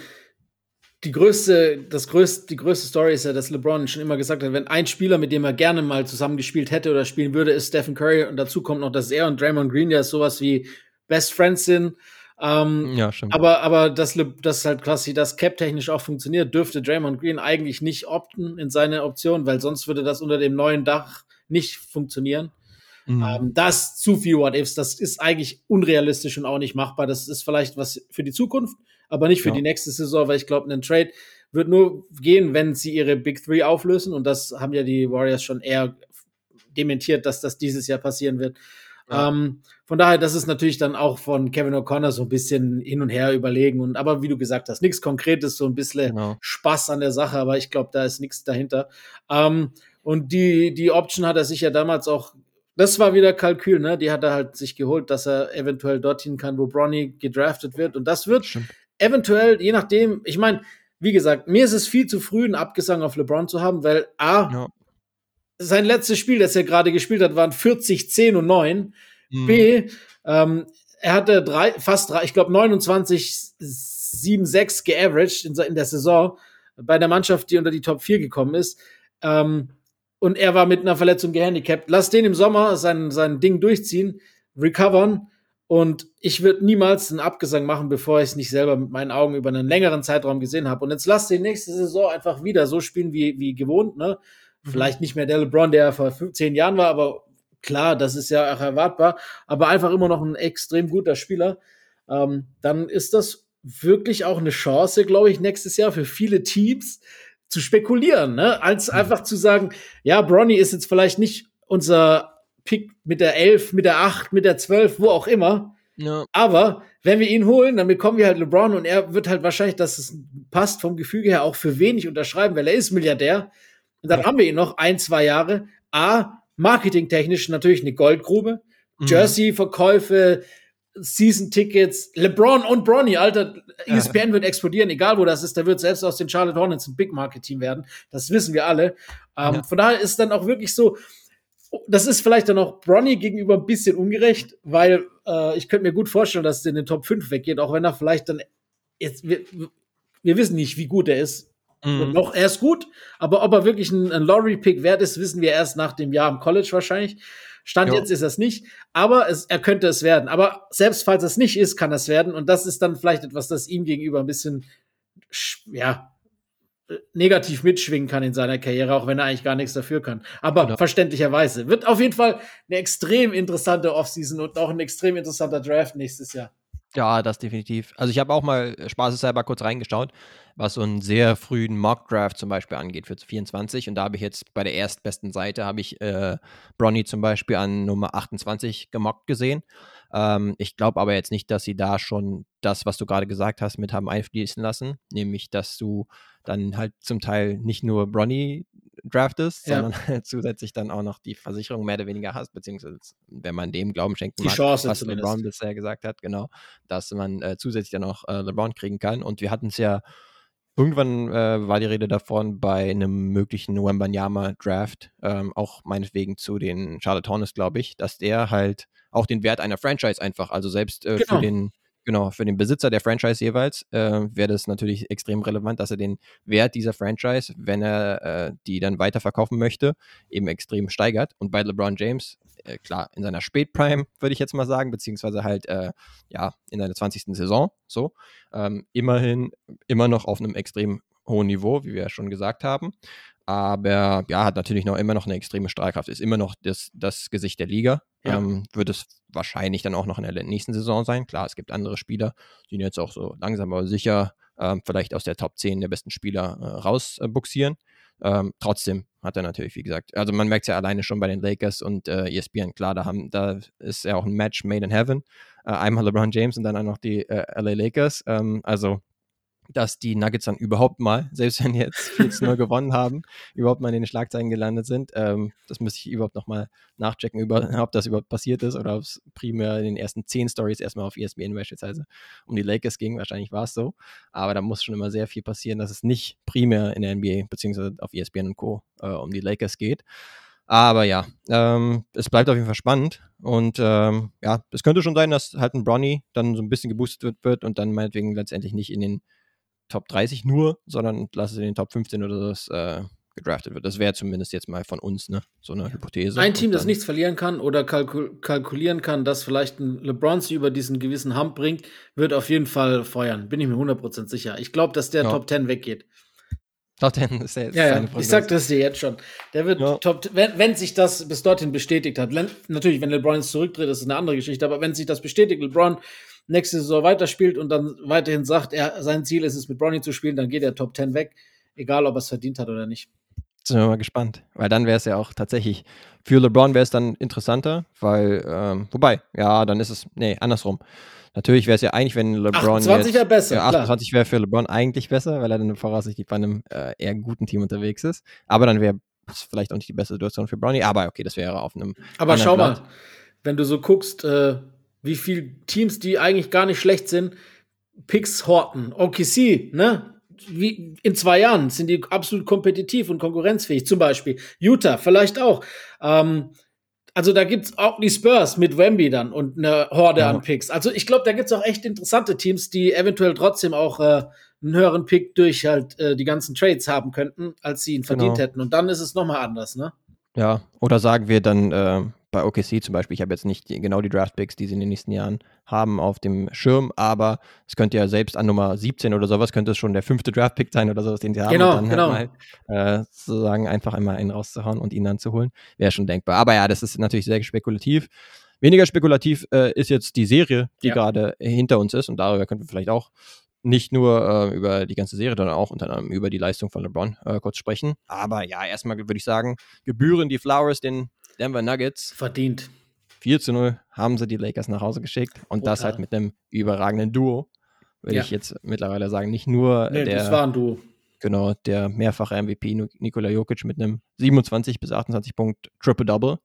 die größte, das größte, die größte Story ist ja, dass LeBron schon immer gesagt hat, wenn ein Spieler, mit dem er gerne mal zusammengespielt hätte oder spielen würde, ist Stephen Curry. Und dazu kommt noch, dass er und Draymond Green ja sowas wie Best Friends sind. Ähm, ja, stimmt. Aber, aber dass, das halt quasi das Cap-technisch auch funktioniert, dürfte Draymond Green eigentlich nicht opten in seine Option, weil sonst würde das unter dem neuen Dach nicht funktionieren. Mhm. Ähm, das zu viel What-Ifs, das ist eigentlich unrealistisch und auch nicht machbar. Das ist vielleicht was für die Zukunft, aber nicht für ja. die nächste Saison, weil ich glaube, ein Trade wird nur gehen, wenn sie ihre Big Three auflösen und das haben ja die Warriors schon eher dementiert, dass das dieses Jahr passieren wird. Ja. Ähm, von daher, das ist natürlich dann auch von Kevin O'Connor so ein bisschen hin und her überlegen. Und aber wie du gesagt hast, nichts Konkretes, so ein bisschen genau. Spaß an der Sache, aber ich glaube, da ist nichts dahinter. Ähm, und die, die Option hat er sich ja damals auch, das war wieder Kalkül, ne? Die hat er halt sich geholt, dass er eventuell dorthin kann, wo Bronny gedraftet wird. Und das wird Stimmt. eventuell, je nachdem, ich meine, wie gesagt, mir ist es viel zu früh, einen Abgesang auf LeBron zu haben, weil A, ja sein letztes Spiel, das er gerade gespielt hat, waren 40, 10 und 9. Mhm. B, ähm, er hatte drei, fast drei, ich glaube 29, 7, 6 geaveraged in, in, der Saison bei der Mannschaft, die unter die Top 4 gekommen ist. Ähm, und er war mit einer Verletzung gehandicapt. Lass den im Sommer sein, sein Ding durchziehen, recovern. Und ich würde niemals einen Abgesang machen, bevor ich es nicht selber mit meinen Augen über einen längeren Zeitraum gesehen habe. Und jetzt lass den nächste Saison einfach wieder so spielen wie, wie gewohnt. Ne? Vielleicht nicht mehr der LeBron, der vor 15 Jahren war, aber klar, das ist ja auch erwartbar, aber einfach immer noch ein extrem guter Spieler. Ähm, dann ist das wirklich auch eine Chance, glaube ich, nächstes Jahr für viele Teams zu spekulieren, ne? als mhm. einfach zu sagen, ja, Bronny ist jetzt vielleicht nicht unser Pick mit der 11, mit der 8, mit der 12, wo auch immer. Ja. Aber wenn wir ihn holen, dann bekommen wir halt LeBron und er wird halt wahrscheinlich, dass es passt vom Gefüge her auch für wenig unterschreiben, weil er ist Milliardär. Und dann haben wir ihn noch ein, zwei Jahre. A, marketingtechnisch natürlich eine Goldgrube. Mhm. Jersey-Verkäufe, Season-Tickets, LeBron und Bronny, Alter, ESPN ja. wird explodieren, egal wo das ist, der wird selbst aus den Charlotte Hornets ein Big-Market-Team werden. Das wissen wir alle. Ähm, ja. Von daher ist dann auch wirklich so, das ist vielleicht dann auch Bronny gegenüber ein bisschen ungerecht, weil äh, ich könnte mir gut vorstellen, dass er in den Top 5 weggeht, auch wenn er vielleicht dann jetzt, wir, wir wissen nicht, wie gut er ist Mhm. Noch, er ist gut, aber ob er wirklich ein, ein Lottery-Pick wert ist, wissen wir erst nach dem Jahr im College wahrscheinlich. Stand jo. jetzt ist das nicht, aber es, er könnte es werden. Aber selbst falls es nicht ist, kann es werden. Und das ist dann vielleicht etwas, das ihm gegenüber ein bisschen, ja, negativ mitschwingen kann in seiner Karriere, auch wenn er eigentlich gar nichts dafür kann. Aber genau. verständlicherweise. Wird auf jeden Fall eine extrem interessante Offseason und auch ein extrem interessanter Draft nächstes Jahr. Ja, das definitiv. Also ich habe auch mal spaßeshalber kurz reingeschaut, was so einen sehr frühen Mock-Draft zum Beispiel angeht für 24. Und da habe ich jetzt bei der erstbesten Seite, habe ich äh, Bronny zum Beispiel an Nummer 28 gemockt gesehen. Ähm, ich glaube aber jetzt nicht, dass sie da schon das, was du gerade gesagt hast, mit haben einfließen lassen. Nämlich, dass du dann halt zum Teil nicht nur Bronny draftest, ja. sondern halt zusätzlich dann auch noch die Versicherung mehr oder weniger hast, beziehungsweise wenn man dem Glauben schenken die mag, Chance was zumindest. LeBron bisher gesagt hat, genau, dass man äh, zusätzlich dann auch äh, LeBron kriegen kann. Und wir hatten es ja Irgendwann äh, war die Rede davon bei einem möglichen Wembanyama-Draft, ähm, auch meinetwegen zu den Charlotte Hornets, glaube ich, dass der halt auch den Wert einer Franchise einfach, also selbst äh, genau. für den Genau, für den Besitzer der Franchise jeweils äh, wäre das natürlich extrem relevant, dass er den Wert dieser Franchise, wenn er äh, die dann weiterverkaufen möchte, eben extrem steigert. Und bei LeBron James, äh, klar, in seiner Spätprime, würde ich jetzt mal sagen, beziehungsweise halt, äh, ja, in seiner 20. Saison, so, ähm, immerhin immer noch auf einem extrem hohen Niveau, wie wir ja schon gesagt haben aber ja, hat natürlich noch immer noch eine extreme Strahlkraft, ist immer noch das, das Gesicht der Liga. Ja. Ähm, wird es wahrscheinlich dann auch noch in der nächsten Saison sein. Klar, es gibt andere Spieler, die jetzt auch so langsam aber sicher ähm, vielleicht aus der Top 10 der besten Spieler äh, rausbuxieren. Äh, ähm, trotzdem hat er natürlich, wie gesagt, also man merkt es ja alleine schon bei den Lakers und äh, ESPN, klar, da, haben, da ist ja auch ein Match made in heaven. Äh, einmal LeBron James und dann auch noch die äh, LA Lakers. Ähm, also dass die Nuggets dann überhaupt mal, selbst wenn jetzt 4 0 gewonnen haben, überhaupt mal in den Schlagzeilen gelandet sind. Ähm, das müsste ich überhaupt nochmal nachchecken, über, ob das überhaupt passiert ist oder ob es primär in den ersten 10 Stories erstmal auf ESPN beispielsweise um die Lakers ging. Wahrscheinlich war es so. Aber da muss schon immer sehr viel passieren, dass es nicht primär in der NBA beziehungsweise auf ESPN und Co. Äh, um die Lakers geht. Aber ja, ähm, es bleibt auf jeden Fall spannend. Und ähm, ja, es könnte schon sein, dass halt ein Bronny dann so ein bisschen geboostet wird und dann meinetwegen letztendlich nicht in den Top 30 nur, sondern lass es in den Top 15 oder so äh, gedraftet wird. Das wäre zumindest jetzt mal von uns ne? so eine Hypothese. Ein Team, das nichts verlieren kann oder kalkul kalkulieren kann, dass vielleicht ein LeBron sie über diesen gewissen Hump bringt, wird auf jeden Fall feuern. Bin ich mir 100% sicher. Ich glaube, dass der ja. Top 10 weggeht. Top 10 ist ja jetzt ja, ja. Ich sag das dir jetzt schon. Der wird ja. Top, wenn, wenn sich das bis dorthin bestätigt hat, natürlich, wenn LeBron jetzt zurücktritt, ist eine andere Geschichte, aber wenn sich das bestätigt, LeBron nächste Saison weiterspielt und dann weiterhin sagt, er, sein Ziel ist es, mit Bronny zu spielen, dann geht er Top 10 weg, egal ob er es verdient hat oder nicht. Sind wir mal gespannt, weil dann wäre es ja auch tatsächlich, für LeBron wäre es dann interessanter, weil, ähm, wobei, ja, dann ist es, nee, andersrum. Natürlich wäre es ja eigentlich, wenn LeBron. 28 wäre besser. Ja, 28 wäre für LeBron eigentlich besser, weil er dann voraussichtlich bei einem äh, eher guten Team unterwegs ist. Aber dann wäre es vielleicht auch nicht die beste Situation für Bronny. Aber okay, das wäre auf einem. Aber schau Blatt. mal, wenn du so guckst, äh, wie viele Teams, die eigentlich gar nicht schlecht sind, Picks horten. OKC, ne? Wie in zwei Jahren sind die absolut kompetitiv und konkurrenzfähig. Zum Beispiel Utah, vielleicht auch. Ähm, also da gibt's auch die Spurs mit Wemby dann und eine Horde ja. an Picks. Also ich glaube, da gibt's auch echt interessante Teams, die eventuell trotzdem auch äh, einen höheren Pick durch halt äh, die ganzen Trades haben könnten, als sie ihn verdient genau. hätten. Und dann ist es nochmal anders, ne? Ja, oder sagen wir dann, äh, bei OKC zum Beispiel, ich habe jetzt nicht die, genau die Draft-Picks, die sie in den nächsten Jahren haben, auf dem Schirm, aber es könnte ja selbst an Nummer 17 oder sowas, könnte es schon der fünfte Draft-Pick sein oder sowas, den sie haben. Genau, und dann genau. Halt mal, äh, sozusagen einfach einmal einen rauszuhauen und ihn dann zu holen, wäre schon denkbar. Aber ja, das ist natürlich sehr spekulativ. Weniger spekulativ äh, ist jetzt die Serie, die ja. gerade hinter uns ist und darüber könnten wir vielleicht auch nicht nur äh, über die ganze Serie, sondern auch unter anderem über die Leistung von LeBron äh, kurz sprechen. Aber ja, erstmal würde ich sagen, gebühren die Flowers den Denver Nuggets. Verdient. 4 zu 0 haben sie die Lakers nach Hause geschickt und Brutal. das halt mit einem überragenden Duo, würde ja. ich jetzt mittlerweile sagen. Nicht nur nee, der. Das war ein Duo. Genau, der mehrfache MVP Nikola Jokic mit einem 27 bis 28 Punkt Triple-Double,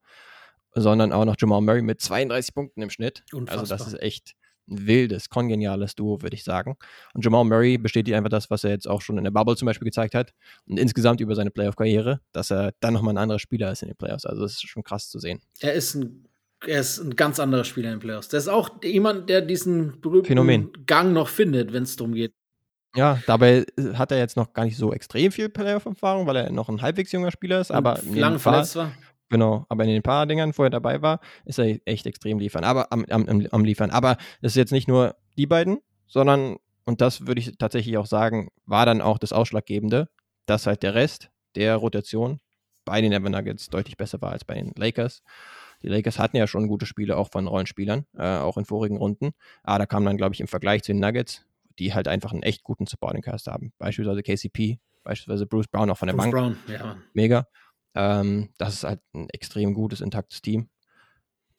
sondern auch noch Jamal Murray mit 32 Punkten im Schnitt. Unfassbar. Also das ist echt wildes, kongeniales Duo, würde ich sagen. Und Jamal Murray bestätigt einfach das, was er jetzt auch schon in der Bubble zum Beispiel gezeigt hat und insgesamt über seine Playoff-Karriere, dass er dann nochmal ein anderer Spieler ist in den Playoffs. Also das ist schon krass zu sehen. Er ist ein er ist ein ganz anderer Spieler in den Playoffs. Der ist auch jemand, der diesen berühmten Phänomen. Gang noch findet, wenn es darum geht. Ja, dabei hat er jetzt noch gar nicht so extrem viel Playoff-Erfahrung, weil er noch ein halbwegs junger Spieler ist, aber lang verletzt war. Genau, aber in den paar Dingern, wo er dabei war, ist er echt extrem liefern, aber am, am, am liefern. Aber es ist jetzt nicht nur die beiden, sondern, und das würde ich tatsächlich auch sagen, war dann auch das Ausschlaggebende, dass halt der Rest der Rotation bei den Denver Nuggets deutlich besser war als bei den Lakers. Die Lakers hatten ja schon gute Spiele auch von Rollenspielern, äh, auch in vorigen Runden. Aber da kam dann, glaube ich, im Vergleich zu den Nuggets, die halt einfach einen echt guten Supporting Cast haben. Beispielsweise KCP, beispielsweise Bruce Brown auch von der Bruce Bank. Brown, ja. Mega. Ähm, das ist halt ein extrem gutes, intaktes Team,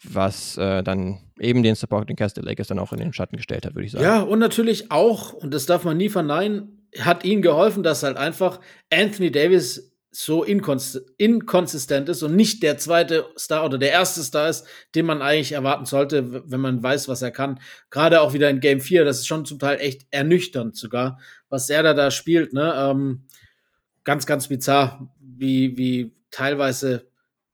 was äh, dann eben den Supporting Cast der Lakers dann auch in den Schatten gestellt hat, würde ich sagen. Ja, und natürlich auch, und das darf man nie verneinen, hat ihnen geholfen, dass halt einfach Anthony Davis so inkons inkonsistent ist und nicht der zweite Star oder der erste Star ist, den man eigentlich erwarten sollte, wenn man weiß, was er kann. Gerade auch wieder in Game 4, das ist schon zum Teil echt ernüchternd sogar, was er da da spielt. Ne? Ähm, ganz, ganz bizarr, wie, wie teilweise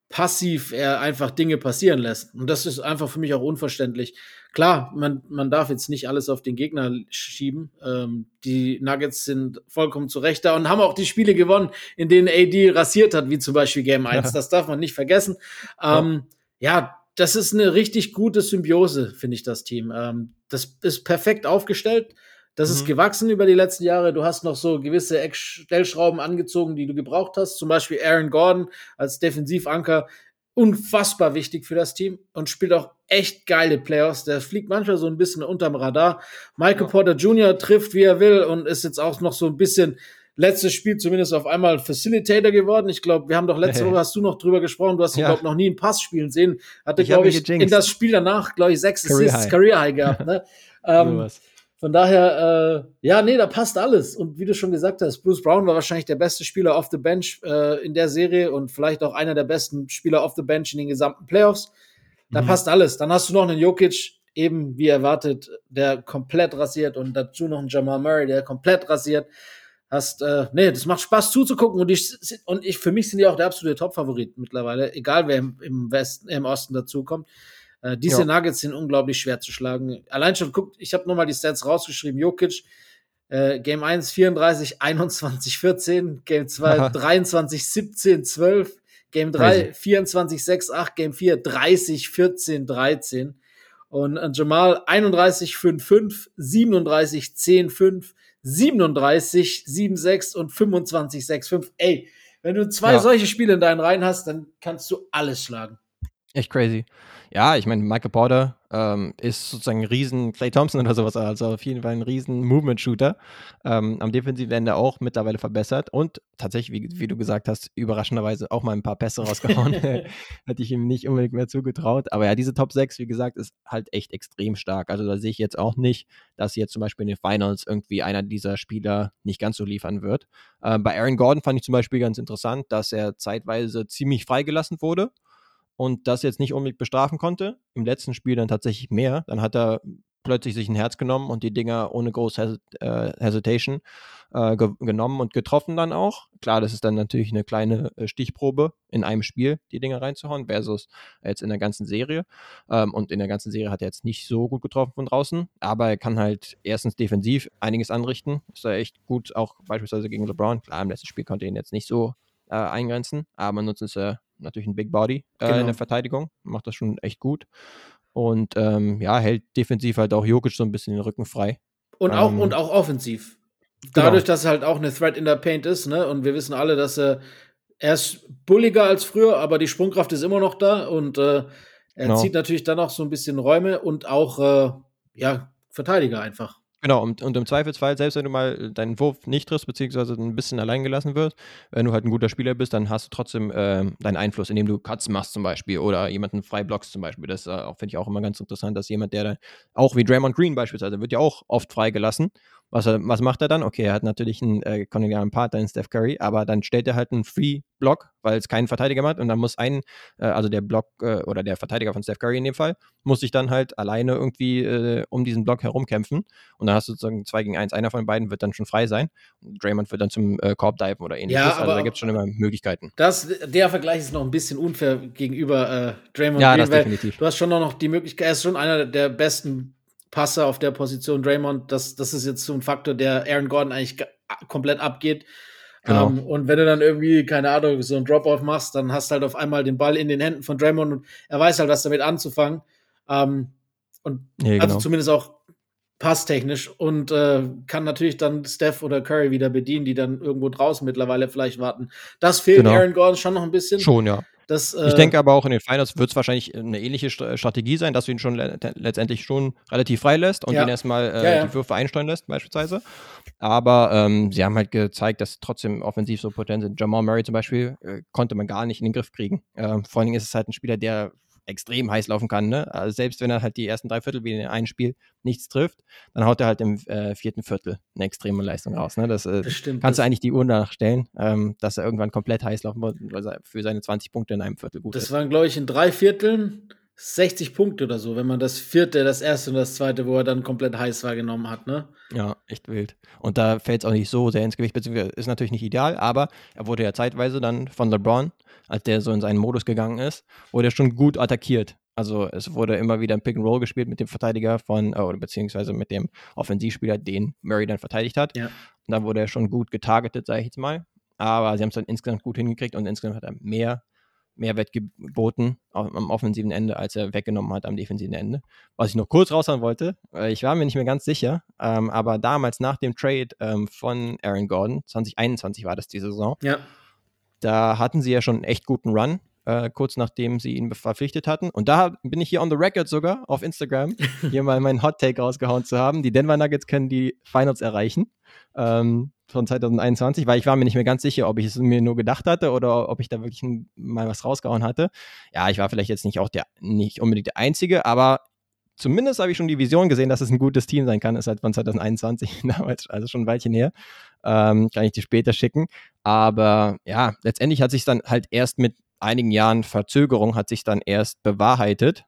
passiv er einfach Dinge passieren lässt. Und das ist einfach für mich auch unverständlich. Klar, man, man darf jetzt nicht alles auf den Gegner schieben. Ähm, die Nuggets sind vollkommen zu Recht da und haben auch die Spiele gewonnen, in denen AD rasiert hat, wie zum Beispiel Game 1. Ja. Das darf man nicht vergessen. Ähm, ja. ja. das ist eine richtig gute Symbiose, finde ich, das Team. Ähm, das ist perfekt aufgestellt. Das mhm. ist gewachsen über die letzten Jahre. Du hast noch so gewisse Stellschrauben angezogen, die du gebraucht hast. Zum Beispiel Aaron Gordon als Defensivanker. Unfassbar wichtig für das Team und spielt auch echt geile Playoffs. Der fliegt manchmal so ein bisschen unterm Radar. Michael ja. Porter Jr. trifft, wie er will und ist jetzt auch noch so ein bisschen letztes Spiel zumindest auf einmal Facilitator geworden. Ich glaube, wir haben doch letzte Woche hast du noch drüber gesprochen. Du hast ihn, ja. glaube noch nie einen Pass spielen sehen. Hatte, glaube ich, in das Spiel danach, glaube ich, sechs Career Assists, High. Career High gehabt. Ne? ähm, von daher, äh, ja, nee, da passt alles. Und wie du schon gesagt hast, Bruce Brown war wahrscheinlich der beste Spieler off the bench äh, in der Serie und vielleicht auch einer der besten Spieler off the bench in den gesamten Playoffs. Da mhm. passt alles. Dann hast du noch einen Jokic, eben wie erwartet, der komplett rasiert und dazu noch einen Jamal Murray, der komplett rasiert. Hast, äh, nee, das macht Spaß zuzugucken und ich, und ich, für mich sind die auch der absolute Top-Favorit mittlerweile, egal wer im, im Westen, im Osten dazukommt. Äh, diese ja. Nuggets sind unglaublich schwer zu schlagen. Allein schon, guckt, ich habe nochmal die Stats rausgeschrieben. Jokic, äh, Game 1 34, 21, 14, Game 2 Aha. 23, 17, 12, Game 3 Crazy. 24, 6, 8, Game 4 30, 14, 13. Und äh, Jamal 31, 5, 5, 37, 10, 5, 37, 7, 6 und 25, 6, 5. Ey, wenn du zwei ja. solche Spiele in deinen Reihen hast, dann kannst du alles schlagen. Echt crazy. Ja, ich meine, Michael Porter ähm, ist sozusagen ein riesen Clay Thompson oder sowas, also auf jeden Fall ein riesen Movement-Shooter. Ähm, am defensiven Ende auch mittlerweile verbessert und tatsächlich, wie, wie, du gesagt hast, überraschenderweise auch mal ein paar Pässe rausgehauen. Hätte ich ihm nicht unbedingt mehr zugetraut. Aber ja, diese Top 6, wie gesagt, ist halt echt extrem stark. Also da sehe ich jetzt auch nicht, dass jetzt zum Beispiel in den Finals irgendwie einer dieser Spieler nicht ganz so liefern wird. Äh, bei Aaron Gordon fand ich zum Beispiel ganz interessant, dass er zeitweise ziemlich freigelassen wurde und das jetzt nicht unbedingt bestrafen konnte. Im letzten Spiel dann tatsächlich mehr. Dann hat er plötzlich sich ein Herz genommen und die Dinger ohne große äh, Hesitation äh, ge genommen und getroffen dann auch. Klar, das ist dann natürlich eine kleine äh, Stichprobe in einem Spiel, die Dinger reinzuhauen, versus jetzt in der ganzen Serie. Ähm, und in der ganzen Serie hat er jetzt nicht so gut getroffen von draußen, aber er kann halt erstens defensiv einiges anrichten. Ist er echt gut, auch beispielsweise gegen LeBron. Klar, im letzten Spiel konnte er ihn jetzt nicht so äh, eingrenzen, aber nutzen ist er natürlich ein Big Body äh, genau. in der Verteidigung, macht das schon echt gut. Und ähm, ja, hält defensiv halt auch Jokic so ein bisschen den Rücken frei. Und auch, ähm, und auch offensiv. Genau. Dadurch, genau. dass er halt auch eine Threat in der Paint ist, ne? Und wir wissen alle, dass er, er ist bulliger als früher, aber die Sprungkraft ist immer noch da und äh, er genau. zieht natürlich dann auch so ein bisschen Räume und auch äh, ja, Verteidiger einfach. Genau, und, und im Zweifelsfall, selbst wenn du mal deinen Wurf nicht triffst, beziehungsweise ein bisschen allein gelassen wirst, wenn du halt ein guter Spieler bist, dann hast du trotzdem äh, deinen Einfluss, indem du Cuts machst zum Beispiel oder jemanden frei blockst zum Beispiel. Das äh, finde ich auch immer ganz interessant, dass jemand, der dann, auch wie Draymond Green beispielsweise, wird ja auch oft freigelassen was, er, was macht er dann? Okay, er hat natürlich einen äh, kongenialen Partner in Steph Curry, aber dann stellt er halt einen Free-Block, weil es keinen Verteidiger hat und dann muss ein, äh, also der Block äh, oder der Verteidiger von Steph Curry in dem Fall, muss sich dann halt alleine irgendwie äh, um diesen Block herumkämpfen und dann hast du sozusagen zwei gegen eins. Einer von beiden wird dann schon frei sein. Draymond wird dann zum äh, Korb diven oder ähnliches. Ja, also da gibt es schon immer Möglichkeiten. Das, der Vergleich ist noch ein bisschen unfair gegenüber äh, Draymond ja, Green, das definitiv. du hast schon noch die Möglichkeit, er ist schon einer der besten Passer auf der Position. Draymond, das, das ist jetzt so ein Faktor, der Aaron Gordon eigentlich komplett abgeht. Genau. Um, ähm, und wenn du dann irgendwie, keine Ahnung, so ein Drop-Off machst, dann hast du halt auf einmal den Ball in den Händen von Draymond und er weiß halt, was damit anzufangen. Um, ähm, und ja, also genau. zumindest auch passtechnisch und äh, kann natürlich dann Steph oder Curry wieder bedienen, die dann irgendwo draußen mittlerweile vielleicht warten. Das fehlt genau. Aaron Gordon schon noch ein bisschen. Schon, ja. Das, äh, ich denke aber auch in den Finals wird es wahrscheinlich eine ähnliche Strategie sein, dass du ihn schon le letztendlich schon relativ frei lässt und ja. ihn erstmal äh, ja, ja. die Würfe einsteuern lässt, beispielsweise. Aber ähm, sie haben halt gezeigt, dass trotzdem offensiv so potent sind. Jamal Murray zum Beispiel äh, konnte man gar nicht in den Griff kriegen. Ähm, vor allen Dingen ist es halt ein Spieler, der extrem heiß laufen kann. Ne? Also selbst wenn er halt die ersten drei Viertel wie in einem Spiel nichts trifft, dann haut er halt im äh, vierten Viertel eine extreme Leistung raus. Ne? Das, äh, das stimmt, kannst das du eigentlich die Uhr nachstellen, ähm, dass er irgendwann komplett heiß laufen wird, weil er für seine 20 Punkte in einem Viertel gut das ist. Das waren, glaube ich, in drei Vierteln 60 Punkte oder so, wenn man das vierte, das erste und das zweite, wo er dann komplett heiß war, genommen hat, ne? Ja, echt wild. Und da fällt es auch nicht so sehr ins Gewicht, beziehungsweise ist natürlich nicht ideal, aber er wurde ja zeitweise dann von LeBron, als der so in seinen Modus gegangen ist, wurde er schon gut attackiert. Also es wurde immer wieder ein Pick and Roll gespielt mit dem Verteidiger von, äh, oder beziehungsweise mit dem Offensivspieler, den Murray dann verteidigt hat. Ja. Und da wurde er schon gut getargetet, sage ich jetzt mal. Aber sie haben es dann insgesamt gut hingekriegt und insgesamt hat er mehr Mehrwert geboten am offensiven Ende, als er weggenommen hat am defensiven Ende. Was ich noch kurz raushauen wollte, äh, ich war mir nicht mehr ganz sicher, ähm, aber damals nach dem Trade ähm, von Aaron Gordon, 2021 war das die Saison, ja. Da hatten sie ja schon einen echt guten Run äh, kurz nachdem sie ihn verpflichtet hatten. Und da bin ich hier on the record sogar auf Instagram, hier mal meinen Hot Take rausgehauen zu haben. Die Denver Nuggets können die Finals erreichen ähm, von 2021, weil ich war mir nicht mehr ganz sicher, ob ich es mir nur gedacht hatte oder ob ich da wirklich mal was rausgehauen hatte. Ja, ich war vielleicht jetzt nicht auch der, nicht unbedingt der Einzige, aber zumindest habe ich schon die Vision gesehen, dass es ein gutes Team sein kann. Ist halt von 2021 damals, also schon ein Weilchen her. Ähm, kann ich dir später schicken. Aber ja, letztendlich hat sich dann halt erst mit einigen Jahren Verzögerung hat sich dann erst bewahrheitet.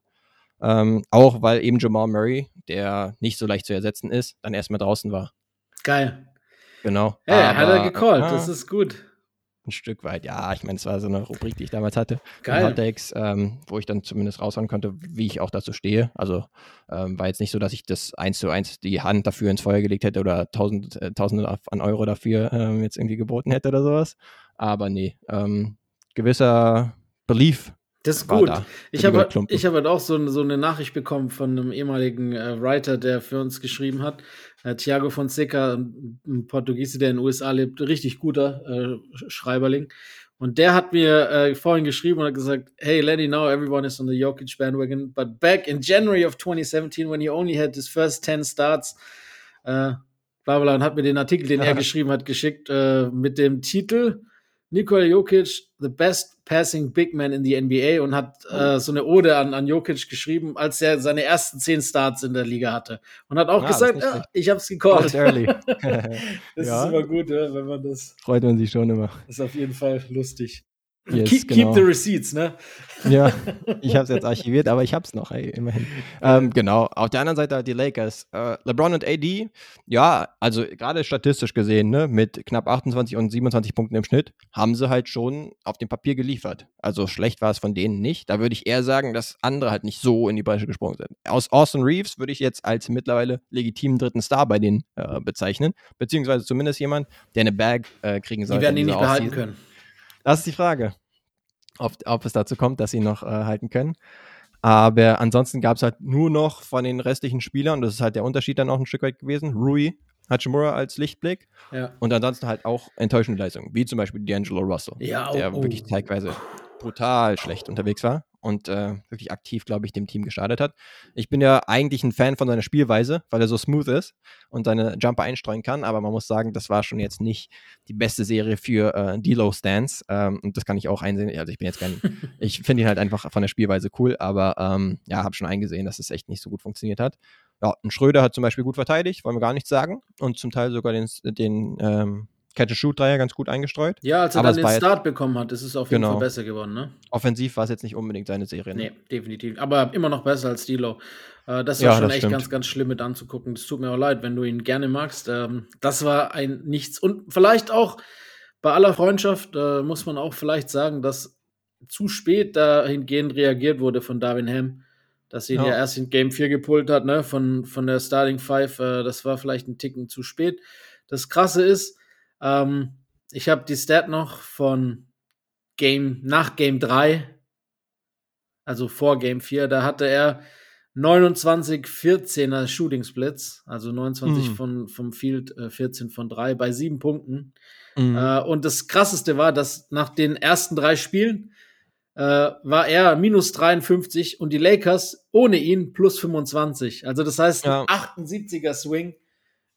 Ähm, auch weil eben Jamal Murray, der nicht so leicht zu ersetzen ist, dann erstmal draußen war. Geil. Genau. Ja, Aber, hat er gecallt, äh, das ist gut. Ein Stück weit, ja. Ich meine, es war so eine Rubrik, die ich damals hatte. Geil. Hot Takes, ähm, wo ich dann zumindest raushauen konnte, wie ich auch dazu stehe. Also ähm, war jetzt nicht so, dass ich das eins zu eins die Hand dafür ins Feuer gelegt hätte oder tausend, äh, Tausende an Euro dafür ähm, jetzt irgendwie geboten hätte oder sowas. Aber nee, ähm, gewisser Belief. Das ist gut. Da, ich habe hab halt auch so, so, eine Nachricht bekommen von einem ehemaligen äh, Writer, der für uns geschrieben hat. Äh, Thiago Fonseca, ein Portugiese, der in den USA lebt, richtig guter äh, Schreiberling. Und der hat mir äh, vorhin geschrieben und hat gesagt, hey Lenny, now everyone is on the Jokic bandwagon, but back in January of 2017, when he only had his first 10 starts, äh, bla bla, und hat mir den Artikel, den er geschrieben hat, geschickt, äh, mit dem Titel Nikola Jokic, the best passing big man in the NBA und hat oh. äh, so eine Ode an, an Jokic geschrieben, als er seine ersten zehn Starts in der Liga hatte. Und hat auch ah, gesagt, ja, ich hab's gecallt. early. das ja. ist immer gut, ja, wenn man das. Freut man sich schon immer. Das ist auf jeden Fall lustig. Yes, keep, genau. keep, the receipts, ne? Ja, ich habe es jetzt archiviert, aber ich habe es noch, ey, immerhin. Ähm, genau, auf der anderen Seite die Lakers. Äh, LeBron und AD, ja, also gerade statistisch gesehen, ne, mit knapp 28 und 27 Punkten im Schnitt, haben sie halt schon auf dem Papier geliefert. Also schlecht war es von denen nicht. Da würde ich eher sagen, dass andere halt nicht so in die Bresche gesprungen sind. Aus Austin Reeves würde ich jetzt als mittlerweile legitimen dritten Star bei denen äh, bezeichnen, beziehungsweise zumindest jemand, der eine Bag äh, kriegen soll. Die werden ihn nicht behalten können. Das ist die Frage, ob, ob es dazu kommt, dass sie noch äh, halten können. Aber ansonsten gab es halt nur noch von den restlichen Spielern, und das ist halt der Unterschied dann auch ein Stück weit gewesen, Rui Hachimura als Lichtblick ja. und ansonsten halt auch enttäuschende Leistungen, wie zum Beispiel D'Angelo Russell, ja, oh, der oh. wirklich zeitweise brutal schlecht unterwegs war und äh, wirklich aktiv, glaube ich, dem Team gestartet hat. Ich bin ja eigentlich ein Fan von seiner Spielweise, weil er so smooth ist und seine Jumper einstreuen kann, aber man muss sagen, das war schon jetzt nicht die beste Serie für äh, D-Low-Stance ähm, und das kann ich auch einsehen. Also ich bin jetzt kein, ich finde ihn halt einfach von der Spielweise cool, aber ähm, ja, habe schon eingesehen, dass es echt nicht so gut funktioniert hat. Ja, ein Schröder hat zum Beispiel gut verteidigt, wollen wir gar nichts sagen und zum Teil sogar den, den ähm, Catch-and-Shoot-Dreier ganz gut eingestreut. Ja, als er aber dann den Start bekommen hat, ist es auf jeden genau. Fall besser geworden. Ne? Offensiv war es jetzt nicht unbedingt seine Serie. Ne? Nee, definitiv. Aber immer noch besser als Dilo. Äh, das war ja, schon echt stimmt. ganz, ganz schlimm mit anzugucken. Das tut mir auch leid, wenn du ihn gerne magst. Ähm, das war ein Nichts. Und vielleicht auch bei aller Freundschaft äh, muss man auch vielleicht sagen, dass zu spät dahingehend reagiert wurde von Darwin Ham. dass sie ihn ja. ja erst in Game 4 gepult hat, ne, von, von der Starting Five. Äh, das war vielleicht ein Ticken zu spät. Das Krasse ist, ähm, ich habe die Stat noch von Game, nach Game 3, also vor Game 4, da hatte er 29, 14er Shooting Splits, also 29 mhm. von, vom Field, äh, 14 von 3 bei sieben Punkten. Mhm. Äh, und das krasseste war, dass nach den ersten drei Spielen äh, war er minus 53 und die Lakers ohne ihn plus 25. Also das heißt, ja. 78er Swing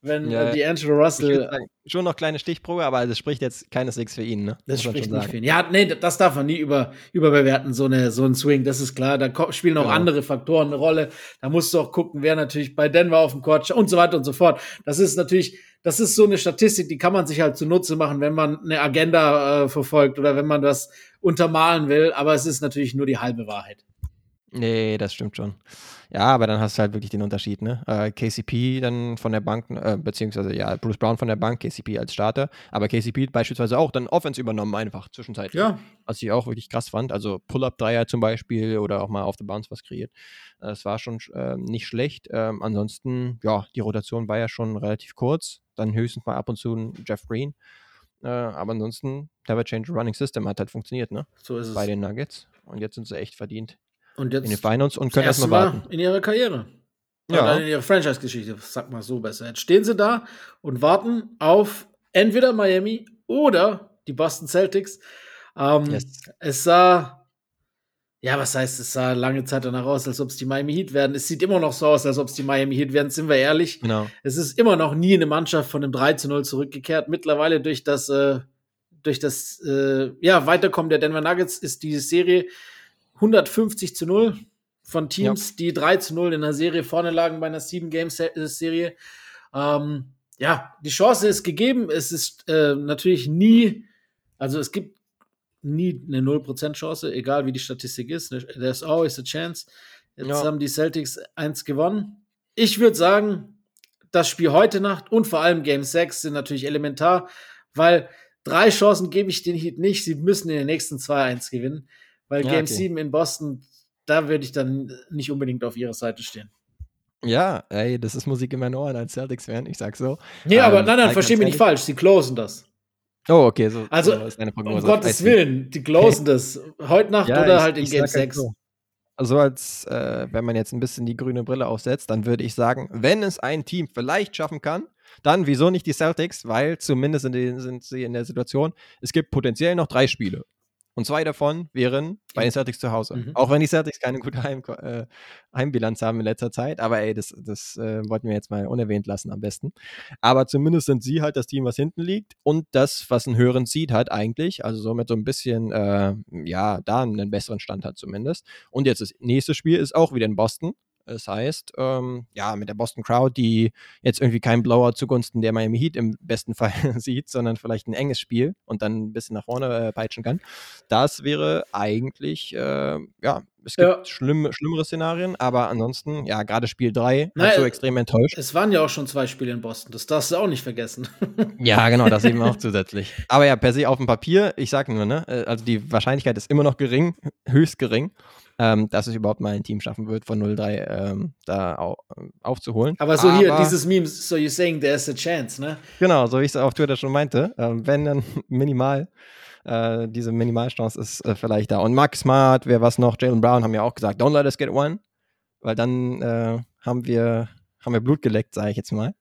wenn ja, äh, die Angelo Russell. Sagen, schon noch kleine Stichprobe, aber das spricht jetzt keineswegs für ihn, ne? Das spricht nicht für ihn. Ja, nee, das darf man nie über, überbewerten, so, eine, so ein Swing, das ist klar. Da spielen auch genau. andere Faktoren eine Rolle. Da musst du auch gucken, wer natürlich bei Denver auf dem Court und so weiter und so fort. Das ist natürlich, das ist so eine Statistik, die kann man sich halt zunutze machen, wenn man eine Agenda äh, verfolgt oder wenn man das untermalen will, aber es ist natürlich nur die halbe Wahrheit. Nee, das stimmt schon. Ja, aber dann hast du halt wirklich den Unterschied, ne? Äh, KCP dann von der Bank, äh, beziehungsweise ja, Bruce Brown von der Bank, KCP als Starter, aber KCP beispielsweise auch dann Offense übernommen, einfach zwischenzeitlich. Ja. Was ich auch wirklich krass fand. Also Pull-Up-Dreier zum Beispiel oder auch mal auf the Bounce was kreiert. Das war schon äh, nicht schlecht. Ähm, ansonsten, ja, die Rotation war ja schon relativ kurz. Dann höchstens mal ab und zu ein Jeff Green. Äh, aber ansonsten, Never Change Running System hat halt funktioniert, ne? So ist es. Bei den Nuggets. Und jetzt sind sie echt verdient und jetzt in den Finals und können erstmal warten. In ihrer Karriere. Ja. Oder in ihrer Franchise-Geschichte, sag mal so besser. Jetzt stehen sie da und warten auf entweder Miami oder die Boston Celtics. Ähm, yes. Es sah, ja, was heißt, es sah lange Zeit danach aus, als ob es die Miami Heat werden. Es sieht immer noch so aus, als ob es die Miami Heat werden, sind wir ehrlich. Genau. Es ist immer noch nie eine Mannschaft von einem 3 zu 0 zurückgekehrt. Mittlerweile durch das, äh, durch das äh, ja, Weiterkommen der Denver Nuggets ist diese Serie 150 zu 0 von Teams, ja. die 3 zu 0 in der Serie vorne lagen bei einer 7-Game-Serie. Ähm, ja, die Chance ist gegeben. Es ist äh, natürlich nie, also es gibt nie eine 0% Chance, egal wie die Statistik ist. There's always a chance. Jetzt ja. haben die Celtics 1 gewonnen. Ich würde sagen, das Spiel heute Nacht und vor allem Game 6 sind natürlich elementar, weil drei Chancen gebe ich den Heat nicht. Sie müssen in den nächsten 2-1 gewinnen. Weil ja, Game okay. 7 in Boston, da würde ich dann nicht unbedingt auf ihrer Seite stehen. Ja, ey, das ist Musik in meinen Ohren als Celtics-Fan, ich sag so. Nee, ähm, aber nein, nein, versteh mich nicht falsch, sie closen das. Oh, okay, so, also, so ist deine Prognose. Um Gottes Willen, die closen das. Heute Nacht ja, oder ich, halt in Game 6. Halt so. Also als äh, wenn man jetzt ein bisschen die grüne Brille aufsetzt, dann würde ich sagen, wenn es ein Team vielleicht schaffen kann, dann wieso nicht die Celtics? Weil zumindest sind sie in der Situation, es gibt potenziell noch drei Spiele. Und zwei davon wären bei den Celtics zu Hause. Mhm. Auch wenn die Celtics keine gute Heim, äh, Heimbilanz haben in letzter Zeit. Aber ey, das, das äh, wollten wir jetzt mal unerwähnt lassen am besten. Aber zumindest sind sie halt das Team, was hinten liegt. Und das, was einen höheren Seed hat eigentlich. Also somit so ein bisschen, äh, ja, da einen besseren Stand hat zumindest. Und jetzt das nächste Spiel ist auch wieder in Boston. Das heißt, ähm, ja, mit der Boston Crowd, die jetzt irgendwie keinen Blower zugunsten der Miami Heat im besten Fall sieht, sondern vielleicht ein enges Spiel und dann ein bisschen nach vorne äh, peitschen kann. Das wäre eigentlich, äh, ja, es gibt ja. schlimm, schlimmere Szenarien, aber ansonsten, ja, gerade Spiel 3 hat so extrem enttäuscht. Es waren ja auch schon zwei Spiele in Boston, das darfst du auch nicht vergessen. ja, genau, das eben auch zusätzlich. Aber ja, per se auf dem Papier, ich sage nur, ne, äh, also die Wahrscheinlichkeit ist immer noch gering, höchst gering ähm, dass es überhaupt mal ein Team schaffen wird, von 0-3 ähm, da au aufzuholen. Aber so Aber, hier, dieses Meme, so you're saying there's a chance, ne? Genau, so wie ich es auf Twitter schon meinte. Ähm, wenn dann minimal, äh, diese Minimalchance ist äh, vielleicht da. Und Max Smart, wer was noch, Jalen Brown haben ja auch gesagt, don't let us get one, weil dann äh, haben wir haben wir Blut geleckt, sage ich jetzt mal.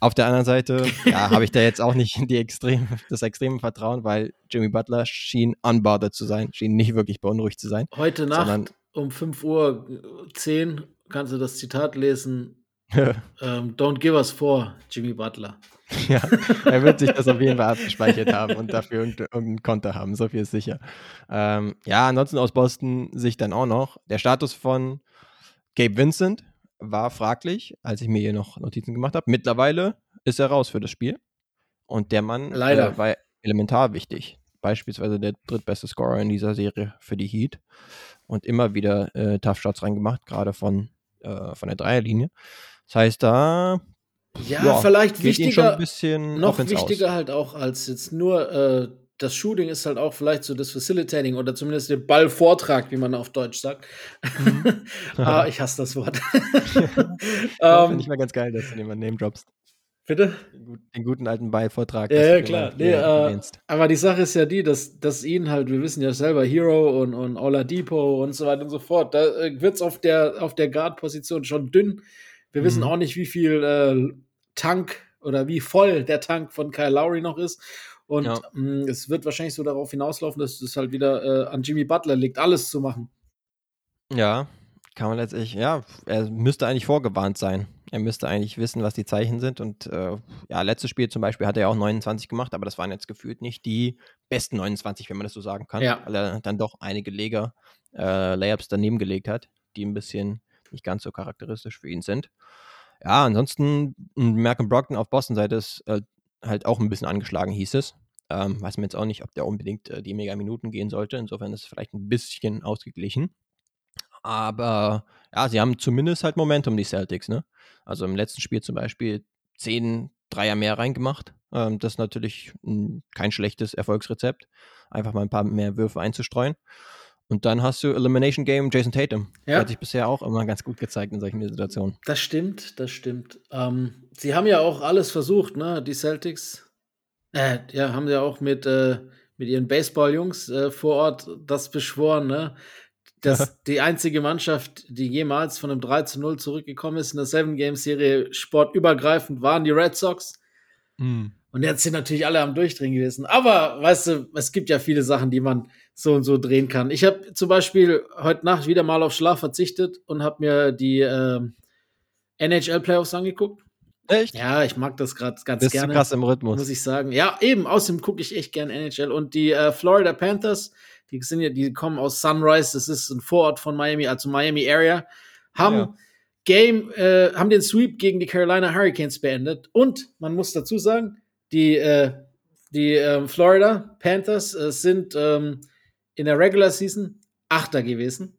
Auf der anderen Seite, ja, habe ich da jetzt auch nicht die extrem, das extreme Vertrauen, weil Jimmy Butler schien unbothered zu sein, schien nicht wirklich beunruhigt zu sein. Heute Nacht um 5 Uhr 10 kannst du das Zitat lesen. ähm, Don't give us four, Jimmy Butler. Ja, er wird sich das auf jeden Fall abgespeichert haben und dafür irgendein Konto haben, so viel ist sicher. Ähm, ja, ansonsten aus Boston Sicht dann auch noch. Der Status von Gabe Vincent war fraglich, als ich mir hier noch Notizen gemacht habe. Mittlerweile ist er raus für das Spiel. Und der Mann Leider. Äh, war elementar wichtig. Beispielsweise der drittbeste Scorer in dieser Serie für die Heat und immer wieder äh, Tough Shots reingemacht, gerade von, äh, von der Dreierlinie. Das heißt, da ja, ja vielleicht wichtiger, noch wichtiger aus. halt auch als jetzt nur äh, das Shooting ist halt auch vielleicht so das Facilitating oder zumindest der Ballvortrag, wie man auf Deutsch sagt. Mhm. ah, ich hasse das Wort. ähm, Finde ich mal ganz geil, dass du den mal Name droppst. Bitte? Den, guten alten Ballvortrag. Ja, ja klar. Nee, äh, aber die Sache ist ja die, dass, dass ihn halt, wir wissen ja selber, Hero und, und Oladipo und so weiter und so fort, da äh, wird es auf der, auf der Guard-Position schon dünn. Wir mhm. wissen auch nicht, wie viel äh, Tank oder wie voll der Tank von Kyle Lowry noch ist. Und ja. mh, mm, es wird wahrscheinlich so darauf hinauslaufen, dass es halt wieder äh, an Jimmy Butler liegt, alles zu machen. Ja, kann man letztlich, ja, er müsste eigentlich vorgewarnt sein. Er müsste eigentlich wissen, was die Zeichen sind. Und äh, ja, letztes Spiel zum Beispiel hat er auch 29 gemacht, aber das waren jetzt gefühlt nicht die besten 29, wenn man das so sagen kann. Ja. Weil er dann doch einige Leger, äh, Layups daneben gelegt hat, die ein bisschen nicht ganz so charakteristisch für ihn sind. Ja, ansonsten Malcolm Brockton auf Boston-Seite ist äh, halt auch ein bisschen angeschlagen, hieß es. Ähm, weiß man jetzt auch nicht, ob der unbedingt äh, die Mega-Minuten gehen sollte. Insofern ist es vielleicht ein bisschen ausgeglichen. Aber ja, sie haben zumindest halt Momentum, die Celtics, ne? Also im letzten Spiel zum Beispiel zehn Dreier mehr reingemacht. Ähm, das ist natürlich ein, kein schlechtes Erfolgsrezept. Einfach mal ein paar mehr Würfe einzustreuen. Und dann hast du Elimination Game Jason Tatum. Ja. Der hat sich bisher auch immer ganz gut gezeigt in solchen Situationen. Das stimmt, das stimmt. Ähm, sie haben ja auch alles versucht, ne? Die Celtics. Äh, ja, haben ja auch mit, äh, mit ihren Baseball-Jungs äh, vor Ort das beschworen, ne? Dass die einzige Mannschaft, die jemals von einem 3 zu 0 zurückgekommen ist in der Seven-Game-Serie sportübergreifend, waren die Red Sox. Mhm. Und jetzt sind natürlich alle am Durchdrehen gewesen. Aber, weißt du, es gibt ja viele Sachen, die man so und so drehen kann. Ich habe zum Beispiel heute Nacht wieder mal auf Schlaf verzichtet und habe mir die äh, NHL-Playoffs angeguckt. Echt? Ja, ich mag das gerade ganz Bist gerne. Du krass im Rhythmus. Muss ich sagen. Ja, eben. Außerdem gucke ich echt gern NHL. Und die äh, Florida Panthers die sind ja, die kommen aus Sunrise, das ist ein Vorort von Miami, also Miami Area, haben ja. Game, äh, haben den Sweep gegen die Carolina Hurricanes beendet. Und man muss dazu sagen, die, äh, die äh, Florida Panthers äh, sind ähm, in der Regular Season Achter gewesen.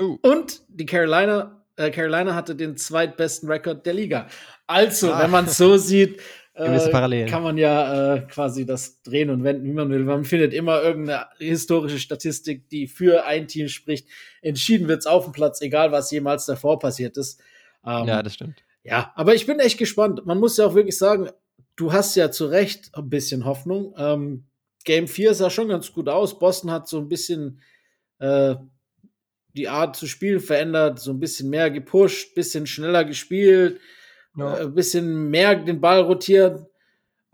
Uh. Und die Carolina, äh, Carolina hatte den zweitbesten Rekord der Liga. Also, ah. wenn man es so sieht, Gewisse äh, Parallelen. kann man ja äh, quasi das drehen und wenden, wie man will. Man findet immer irgendeine historische Statistik, die für ein Team spricht. Entschieden wird's auf dem Platz, egal was jemals davor passiert ist. Ähm, ja, das stimmt. Ja, aber ich bin echt gespannt. Man muss ja auch wirklich sagen, du hast ja zu Recht ein bisschen Hoffnung. Ähm, Game 4 sah schon ganz gut aus. Boston hat so ein bisschen äh, die Art zu spielen verändert, so ein bisschen mehr gepusht, bisschen schneller gespielt ja. ein äh, bisschen mehr den Ball rotieren.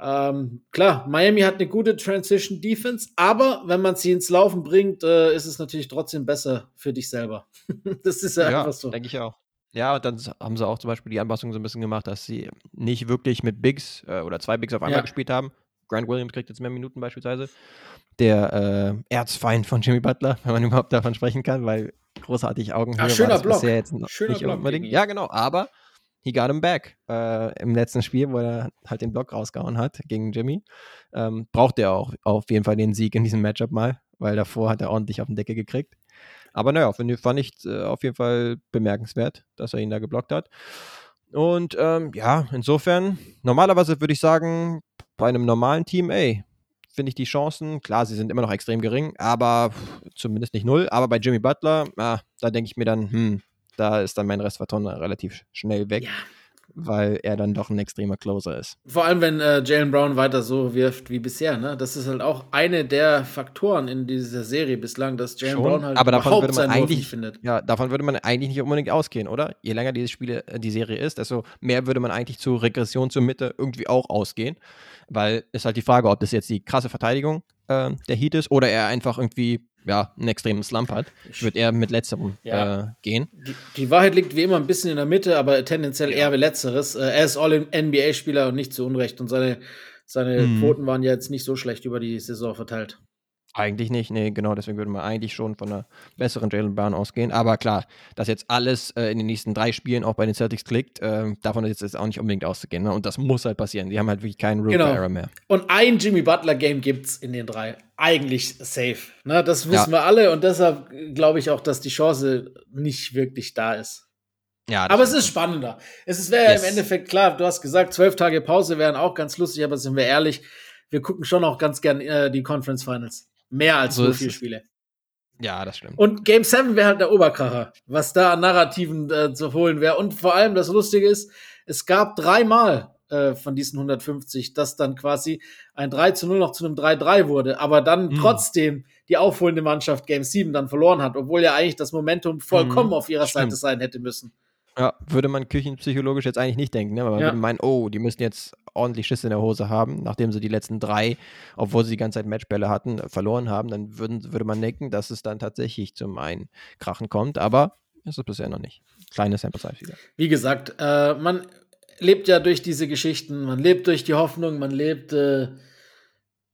Ähm, klar, Miami hat eine gute Transition Defense, aber wenn man sie ins Laufen bringt, äh, ist es natürlich trotzdem besser für dich selber. das ist ja, ja einfach so. Denke ich auch. Ja, und dann haben sie auch zum Beispiel die Anpassung so ein bisschen gemacht, dass sie nicht wirklich mit Bigs äh, oder zwei Bigs auf einmal ja. gespielt haben. Grant Williams kriegt jetzt mehr Minuten beispielsweise. Der äh, Erzfeind von Jimmy Butler, wenn man überhaupt davon sprechen kann, weil großartig Augenhöhe Ach, schöner Block. Jetzt schöner nicht Block unbedingt. Ja, genau. Aber he got him back äh, im letzten Spiel, wo er halt den Block rausgehauen hat gegen Jimmy. Ähm, braucht er auch auf jeden Fall den Sieg in diesem Matchup mal, weil davor hat er ordentlich auf den Decke gekriegt. Aber naja, fand ich äh, auf jeden Fall bemerkenswert, dass er ihn da geblockt hat. Und ähm, ja, insofern, normalerweise würde ich sagen, bei einem normalen Team, ey, finde ich die Chancen, klar, sie sind immer noch extrem gering, aber zumindest nicht null. Aber bei Jimmy Butler, ah, da denke ich mir dann, hm, da ist dann mein Restverton relativ schnell weg. Ja. Weil er dann doch ein extremer Closer ist. Vor allem, wenn äh, Jalen Brown weiter so wirft wie bisher. Ne? Das ist halt auch eine der Faktoren in dieser Serie bislang, dass Jalen Brown halt aber davon würde man eigentlich, findet. Ja, davon würde man eigentlich nicht unbedingt ausgehen, oder? Je länger diese Spiele, äh, die Serie ist, desto mehr würde man eigentlich zur Regression zur Mitte irgendwie auch ausgehen. Weil ist halt die Frage, ob das jetzt die krasse Verteidigung äh, der Heat ist oder er einfach irgendwie ja, einen extremen Slump hat. Ich würde eher mit letzterem ja. äh, gehen. Die, die, Wahrheit liegt wie immer ein bisschen in der Mitte, aber tendenziell ja. eher letzteres. Äh, er ist All-NBA-Spieler und nicht zu Unrecht und seine, seine hm. Quoten waren ja jetzt nicht so schlecht über die Saison verteilt. Eigentlich nicht, nee, genau, deswegen würde man eigentlich schon von einer besseren Jalen Brown ausgehen. Aber klar, dass jetzt alles äh, in den nächsten drei Spielen auch bei den Celtics klickt, äh, davon ist jetzt auch nicht unbedingt auszugehen. Ne? Und das muss halt passieren. Die haben halt wirklich keinen Room genau. Error mehr. Und ein Jimmy Butler-Game gibt es in den drei. Eigentlich safe. Ne? Das wissen ja. wir alle und deshalb glaube ich auch, dass die Chance nicht wirklich da ist. Ja, aber es ist spannender. Es wäre yes. ja im Endeffekt klar, du hast gesagt, zwölf Tage Pause wären auch ganz lustig, aber sind wir ehrlich, wir gucken schon auch ganz gern äh, die Conference Finals. Mehr als So nur vier. Spiele. Ja, das stimmt. Und Game 7 wäre halt der Oberkracher, was da an Narrativen äh, zu holen wäre. Und vor allem das Lustige ist, es gab dreimal äh, von diesen 150, dass dann quasi ein 3 zu 0 noch zu einem 3-3 wurde, aber dann Mhm. trotzdem die aufholende Mannschaft Game 7 dann verloren hat, obwohl ja eigentlich das Momentum vollkommen Mhm, auf ihrer stimmt. Seite sein hätte müssen. Ja, würde man küchenpsychologisch jetzt eigentlich nicht denken, ne? weil man Ja. würde meinen, oh, die müssen jetzt ordentlich Schiss in der Hose haben, nachdem sie die letzten drei, obwohl sie die ganze Zeit Matchbälle hatten, verloren haben, dann würden, würde man denken, dass es dann tatsächlich zum Einkrachen kommt, aber ist es bisher noch nicht. Kleine Sample Size wieder. Wie gesagt, äh, man lebt ja durch diese Geschichten, man lebt durch die Hoffnung, man lebt, äh,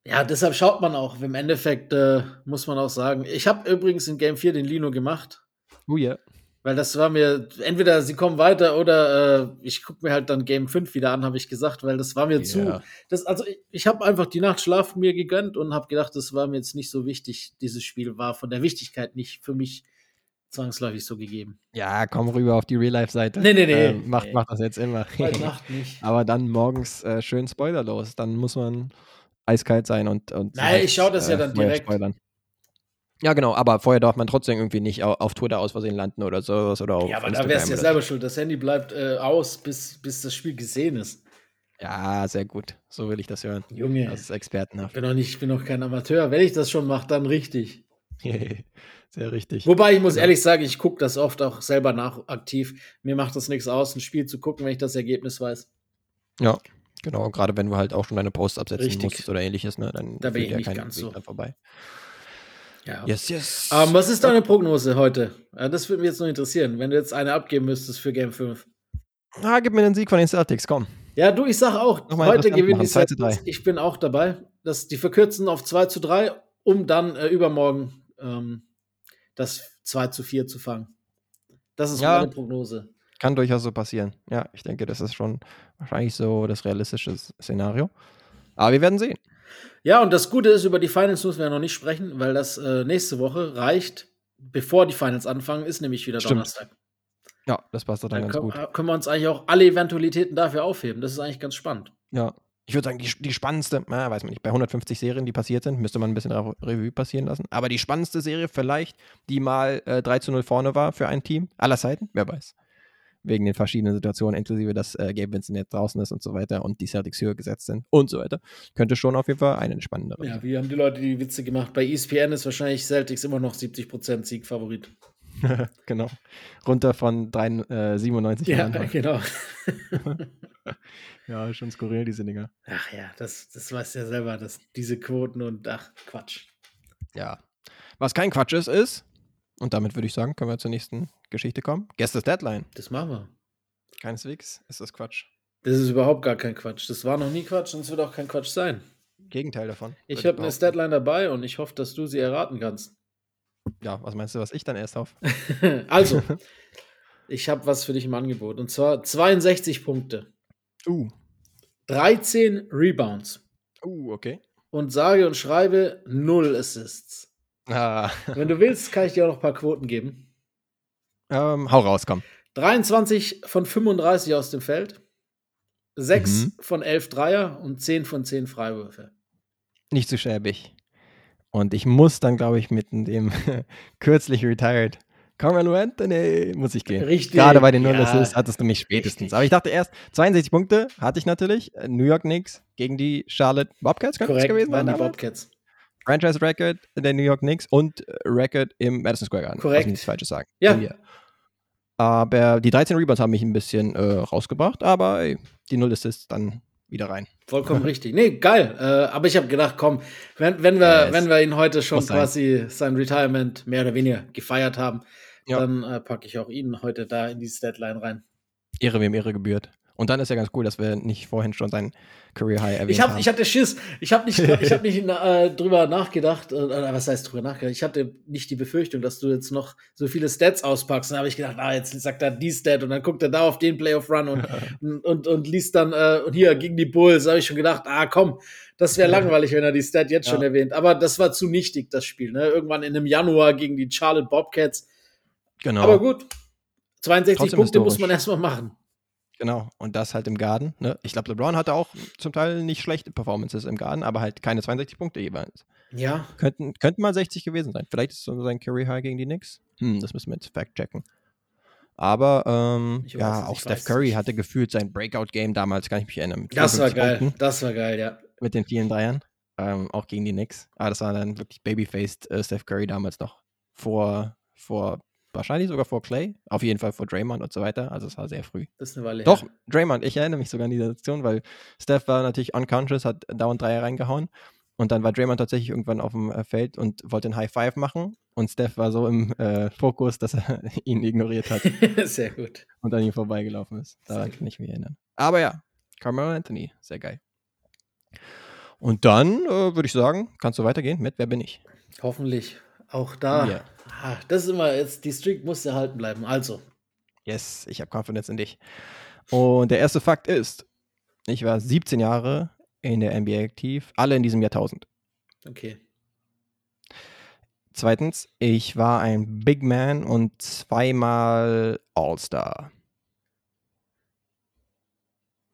ja, deshalb schaut man auch. Im Endeffekt äh, muss man auch sagen, ich habe übrigens in Game 4 den Lino gemacht. Oh ja. Weil das war mir, entweder sie kommen weiter oder äh, ich gucke mir halt dann Game 5 wieder an, habe ich gesagt, weil das war mir zu. Ja. Das, also ich, ich habe einfach die Nacht Schlaf mir gegönnt und habe gedacht, das war mir jetzt nicht so wichtig. Dieses Spiel war von der Wichtigkeit nicht für mich zwangsläufig so gegeben. Ja, komm rüber auf die Real-Life-Seite. Nee, nee, nee. Ähm, macht, Nee. macht das jetzt immer. Heute Nacht nicht. aber dann morgens äh, schön spoilerlos. Dann muss man eiskalt sein und. und Nein, ich schau das ja dann direkt. Spoilern. Ja, genau, aber vorher darf man trotzdem irgendwie nicht au- auf Twitter aus Versehen landen oder sowas oder auf Ja, aber da Instagram wärst du ja selber schuld. Das Handy bleibt äh, aus, bis, bis das Spiel gesehen ist. Ja, sehr gut. So will ich das hören. Junge, Das ist expertenhaft. bin doch nicht, ich bin doch kein Amateur. Wenn ich das schon mache, dann richtig. sehr richtig. Wobei ich muss Genau. ehrlich sagen, ich gucke das oft auch selber nach aktiv. Mir macht das nichts aus, ein Spiel zu gucken, wenn ich das Ergebnis weiß. Ja, genau. Gerade wenn du halt auch schon deine Posts absetzen Richtig. musstest oder ähnliches, ne? Dann Da bin ich ja nicht kein ganz Weg so. vorbei. Ja. Yes, yes. Ähm, was ist deine Prognose heute? Ja, das würde mich jetzt noch interessieren, wenn du jetzt eine abgeben müsstest für Game 5. ah, gib mir den Sieg von den Celtics, komm. Ja, du, ich sag auch, Nochmal heute gewinnen die machen, 2 zu Celtics. 3. Ich bin auch dabei. Das, die verkürzen auf 2 zu 3, um dann äh, übermorgen ähm, das 2 zu 4 zu fangen. Das ist Ja. meine Prognose. Kann durchaus so passieren. Ja, ich denke, das ist schon wahrscheinlich so das realistische Szenario. Aber wir werden sehen. Ja, und das Gute ist, über die Finals müssen wir ja noch nicht sprechen, weil das äh, nächste Woche reicht, bevor die Finals anfangen, ist nämlich wieder Stimmt. Donnerstag. Ja, das passt doch dann Dann ganz können, gut. können wir uns eigentlich auch alle Eventualitäten dafür aufheben. Das ist eigentlich ganz spannend. Ja. Ich würde sagen, die, die spannendste, na, weiß man nicht, bei 150 Serien, die passiert sind, müsste man ein bisschen Re- Revue passieren lassen. Aber die spannendste Serie vielleicht, die mal äh, 3 zu 0 vorne war für ein Team, aller Zeiten, wer weiß. Wegen den verschiedenen Situationen, inklusive, dass äh, Gabe Vincent jetzt draußen ist und so weiter und die Celtics höher gesetzt sind und so weiter. Könnte schon auf jeden Fall eine spannendere. Ja, wie haben die Leute die Witze gemacht? Bei ESPN ist wahrscheinlich Celtics immer noch 70% Siegfavorit. genau. Runter von 3, äh, 97 Ja, Jahren. genau. Ja, schon skurril, diese Dinger. Ach ja, das, das weißt du ja selber, dass diese Quoten und ach, Quatsch. Ja. Was kein Quatsch ist, ist, und damit würde ich sagen, können wir zur nächsten Geschichte kommen. Guess the Deadline. Das machen wir. Keineswegs ist das Quatsch. Das ist überhaupt gar kein Quatsch. Das war noch nie Quatsch und es wird auch kein Quatsch sein. Gegenteil davon. Ich habe eine. Statline dabei und ich hoffe, dass du sie erraten kannst. Ja, was meinst du, was ich dann erst auf? also, ich habe was für dich im Angebot. Und zwar 62 Punkte, Uh. 13 Rebounds Uh, okay. und sage und schreibe 0 Assists. Ah, Wenn du willst, kann ich dir auch noch ein paar Quoten geben. ähm, hau raus, komm. 23 von 35 aus dem Feld, 6 Mhm. von 11 Dreier und 10 von 10 Freiwürfe. Nicht zu schäbig. Und ich muss dann, glaube ich, mit dem kürzlich retired Carmelo Anthony muss ich gehen. Richtig. Gerade bei den Null ja. Assists hattest du mich spätestens. richtig. Aber ich dachte erst, 62 Punkte hatte ich natürlich. Äh, New York Knicks gegen die Charlotte Bobcats könnte Korrekt, gewesen waren sein. die? Bobcats. Franchise Record der New York Knicks und Record im Madison Square Garden. Korrekt. Also nichts Falsches sagen. Ja. Mir. Aber die 13 Rebounds haben mich ein bisschen äh, rausgebracht, aber ey, die Null Assists dann wieder rein. Vollkommen richtig. Nee, geil. Äh, aber ich habe gedacht, komm, wenn, wenn, wir, Yes. wenn wir ihn heute schon Muss sein. quasi sein Retirement mehr oder weniger gefeiert haben, Ja. dann äh, packe ich auch ihn heute da in die Statline rein. Ehre wem Ehre gebührt. Und dann ist ja ganz cool, dass wir nicht vorhin schon sein Career High erwähnt Ich, hab, haben. ich hatte Schiss. Ich habe nicht, ich hab nicht äh, drüber nachgedacht. Äh, oder was heißt drüber nachgedacht? Ich hatte nicht die Befürchtung, dass du jetzt noch so viele Stats auspackst. Dann habe ich gedacht, ah, jetzt sagt er die Stat und dann guckt er da auf den Playoff Run und, und, und, und liest dann, äh, und hier gegen die Bulls. Da habe ich schon gedacht, ah, komm, das wäre langweilig, wenn er die Stat jetzt schon Ja. erwähnt. Aber das war zu nichtig, das Spiel. Ne? Irgendwann in einem Januar gegen die Charlotte Bobcats. genau. Aber gut, 62 Trotzdem Punkte muss historisch. man erstmal machen. Genau, und das halt im Garden. Ne? Ich glaube, LeBron hatte auch zum Teil nicht schlechte Performances im Garden, aber halt keine 62 Punkte jeweils. Ja. Könnten, könnten mal 60 gewesen sein. Vielleicht ist es so sein Career High gegen die Knicks. Hm, das müssen wir jetzt fact checken. Aber ähm, weiß ja, auch Steph Curry nicht. hatte gefühlt sein Breakout-Game damals, kann ich mich erinnern. Das war 54 geil. Punkten Das war geil, ja. mit den vielen Dreiern. Ähm, auch gegen die Knicks. Aber das war dann wirklich babyfaced äh, Steph Curry damals noch. Vor, vor, wahrscheinlich sogar vor Clay. Auf jeden Fall vor Draymond und so weiter. Also es war sehr früh. Das ist eine Weile Doch, her. Draymond, ich erinnere mich sogar an diese Situation, weil Steph war natürlich unconscious, hat dauernd Dreier reingehauen. Und dann war Draymond tatsächlich irgendwann auf dem äh, Feld und wollte einen High Five machen. Und Steph war so im äh, Fokus, dass er ihn ignoriert hat Sehr gut. und an ihm vorbeigelaufen ist. Daran Sehr kann ich mich erinnern. Aber ja, Carmelo Anthony, sehr geil. Und dann äh, würde ich sagen, kannst du weitergehen mit Wer bin ich? Hoffentlich. Auch da. Ja. Ah, Das ist immer jetzt, die Streak muss erhalten bleiben. Also, Yes, ich habe Confidence in dich. Und der erste Fakt ist, ich war 17 Jahre in der NBA aktiv, alle in diesem Jahrtausend. okay. Zweitens, ich war ein Big Man und zweimal All-Star.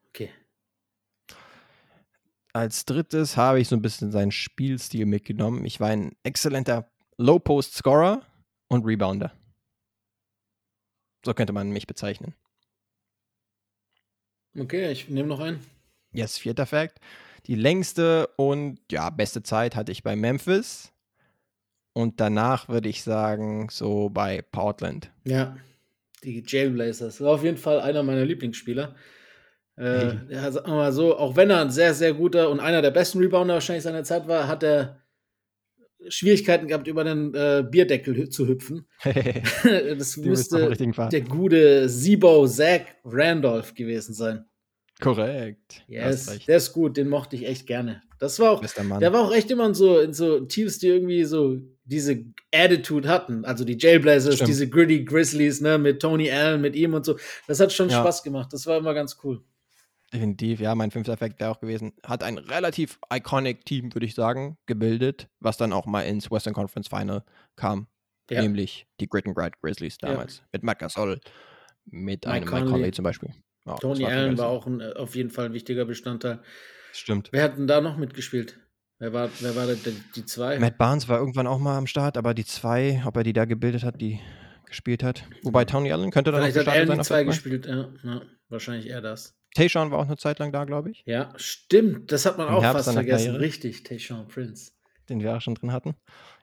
Okay. Als drittes habe ich so ein bisschen seinen Spielstil mitgenommen. Ich war ein exzellenter Low-Post-Scorer und Rebounder. So könnte man mich bezeichnen. Okay, ich nehme noch einen. Yes, vierter Fact. Die längste und ja, beste Zeit hatte ich bei Memphis. Und danach würde ich sagen, so bei Portland. Ja. Die Jailblazers. War auf jeden Fall einer meiner Lieblingsspieler. Äh, Hey. ja, sagen wir mal so, auch wenn er ein sehr, sehr guter und einer der besten Rebounder wahrscheinlich seiner Zeit war, hat er Schwierigkeiten gehabt, über den äh, Bierdeckel zu hüpfen. das müsste der gute Sibo Zach Randolph gewesen sein. Korrekt. Yes, der ist gut, den mochte ich echt gerne. Das war auch, der war auch echt immer in so, in so Teams, die irgendwie so diese Attitude hatten. Also die Jailblazers, Stimmt. diese Gritty Grizzlies, ne, mit Tony Allen, mit ihm und so. Das hat schon Ja. Spaß gemacht. Das war immer ganz cool. Definitiv, ja, mein fünfter Fact wäre auch gewesen. Hat ein relativ iconic Team, würde ich sagen, gebildet, was dann auch mal ins Western Conference Final kam. Ja. Nämlich die Grit and Grad Grizzlies Ja. damals. Mit Matt Gasol, mit Mike einem Mike Conley. Conley zum Beispiel. Ja, Tony Allen war auch ein, äh, auf jeden Fall ein wichtiger Bestandteil. Stimmt. Wer hat denn da noch mitgespielt? Wer war, wer war da die, zwei? Matt Barnes war irgendwann auch mal am Start, aber die zwei, ob er die da gebildet hat, die gespielt hat. Wobei Tony Allen könnte dann Vielleicht auch hat Allen die zwei gespielt. Ja, ja, wahrscheinlich eher das. Tayshaun war auch eine Zeit lang da, glaube ich, Ja, stimmt. Das hat man Im auch Herbst fast vergessen. Karriere. Richtig, Tayshaun Prince. den wir auch schon drin hatten.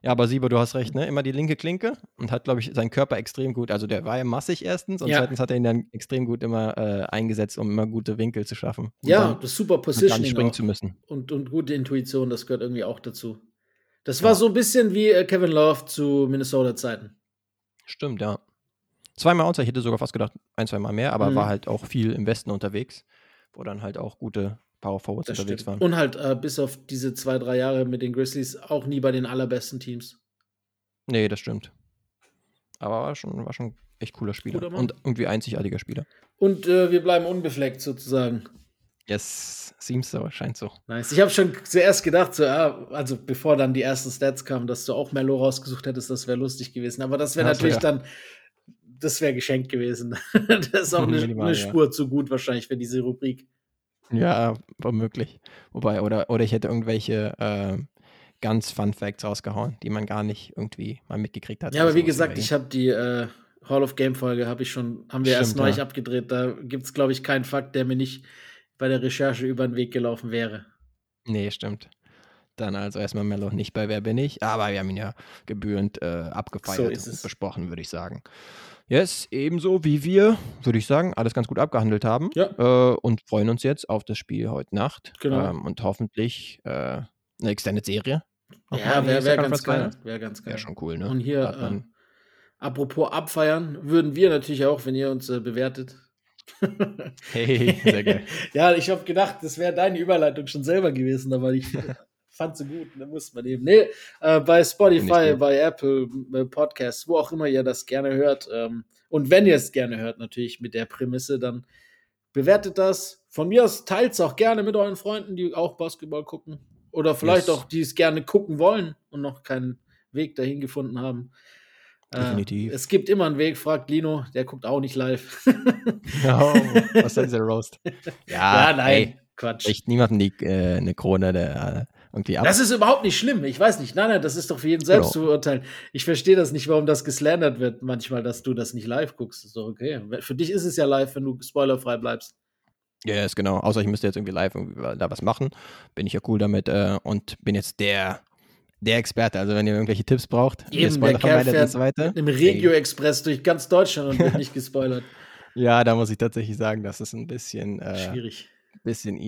Ja, aber Sieber, du hast recht, ne? Immer die linke Klinke und hat, glaube ich, seinen Körper extrem gut. Also der war ja massig erstens und Ja. zweitens hat er ihn dann extrem gut immer äh, eingesetzt, um immer gute Winkel zu schaffen. Ja, das super gar nicht Positioning springen auch. zu müssen. Und, und gute Intuition, das gehört irgendwie auch dazu. Das war so ein bisschen wie äh, Kevin Love zu Minnesota-Zeiten. Stimmt, ja. Zweimal Outside, ich hätte sogar fast gedacht, ein, zweimal mehr, aber Mhm. war halt auch viel im Westen unterwegs, wo dann halt auch gute Power Forwards Das unterwegs stimmt. waren. Und halt äh, bis auf diese zwei, drei Jahre mit den Grizzlies auch nie bei den allerbesten Teams. Nee, das stimmt. Aber war schon, war schon echt cooler Spieler. Mann. Und irgendwie einzigartiger Spieler. Und äh, wir bleiben unbefleckt sozusagen. Yes, seems so, scheint so. Nice. Ich habe schon zuerst gedacht, so, ja, also bevor dann die ersten Stats kamen, dass du auch Mello rausgesucht hättest, das wäre lustig gewesen. Aber das wäre natürlich ja. dann, das wäre geschenkt gewesen. das ist auch eine, Minimal, eine ja. Spur zu gut wahrscheinlich für diese Rubrik. Ja, womöglich. Wobei, oder, oder ich hätte irgendwelche äh, ganz Fun Facts rausgehauen, die man gar nicht irgendwie mal mitgekriegt hat. Ja, aber wie sowas gesagt, ich habe die äh, Hall of Game Folge habe ich schon, haben wir erst Stimmt, neulich ja. abgedreht. Da gibt es, glaube ich, keinen Fakt, der mir nicht bei der Recherche über den Weg gelaufen wäre. Nee, stimmt. Dann also erstmal Mello nicht bei Wer bin ich, aber wir haben ihn ja gebührend äh, abgefeiert So und es. besprochen, würde ich sagen. Yes, ebenso wie wir, würde ich sagen, alles ganz gut abgehandelt haben. Ja. Äh, und freuen uns jetzt auf das Spiel heute Nacht. Genau. Ähm, und hoffentlich äh, eine Extended Serie. Ja, wäre wär ganz geil. Wäre ganz geil. Wäre schon cool, ne? Und hier, äh, apropos abfeiern, würden wir natürlich auch, wenn ihr uns äh, bewertet. Hey, sehr geil. ja, ich habe gedacht, das wäre deine Überleitung schon selber gewesen, aber ich fand sie gut, da muss man eben. Nee, äh, bei Spotify, bei Apple äh, Podcasts, wo auch immer ihr das gerne hört. Ähm, und wenn ihr es gerne hört, natürlich mit der Prämisse, dann bewertet das. Von mir aus teilt es auch gerne mit euren Freunden, die auch Basketball gucken. Oder vielleicht Yes. auch, die es gerne gucken wollen und noch keinen Weg dahin gefunden haben. Definitiv. Äh, es gibt immer einen Weg, fragt Lino, der guckt auch nicht live. oh, was ist dieser Roast? Ja, nein, ey, Quatsch. Echt niemandem die, äh, eine Krone der, äh, irgendwie ab. Das ist überhaupt nicht schlimm. Ich weiß nicht. Nein, nein, das ist doch für jeden selbst Genau. zu beurteilen. Ich verstehe das nicht, warum das geslandert wird manchmal, dass du das nicht live guckst. ist doch okay. Für dich ist es ja live, wenn du spoilerfrei bleibst. Ja, ist genau. Außer ich müsste jetzt irgendwie live irgendwie da was machen. Bin ich ja cool damit äh, und bin jetzt der, der Experte. Also wenn ihr irgendwelche Tipps braucht, Eben, der Kerl fährt so weiter. im Regio-Express durch ganz Deutschland und wird nicht gespoilert. Ja, da muss ich tatsächlich sagen, dass es ein bisschen, äh, Schwierig. bisschen,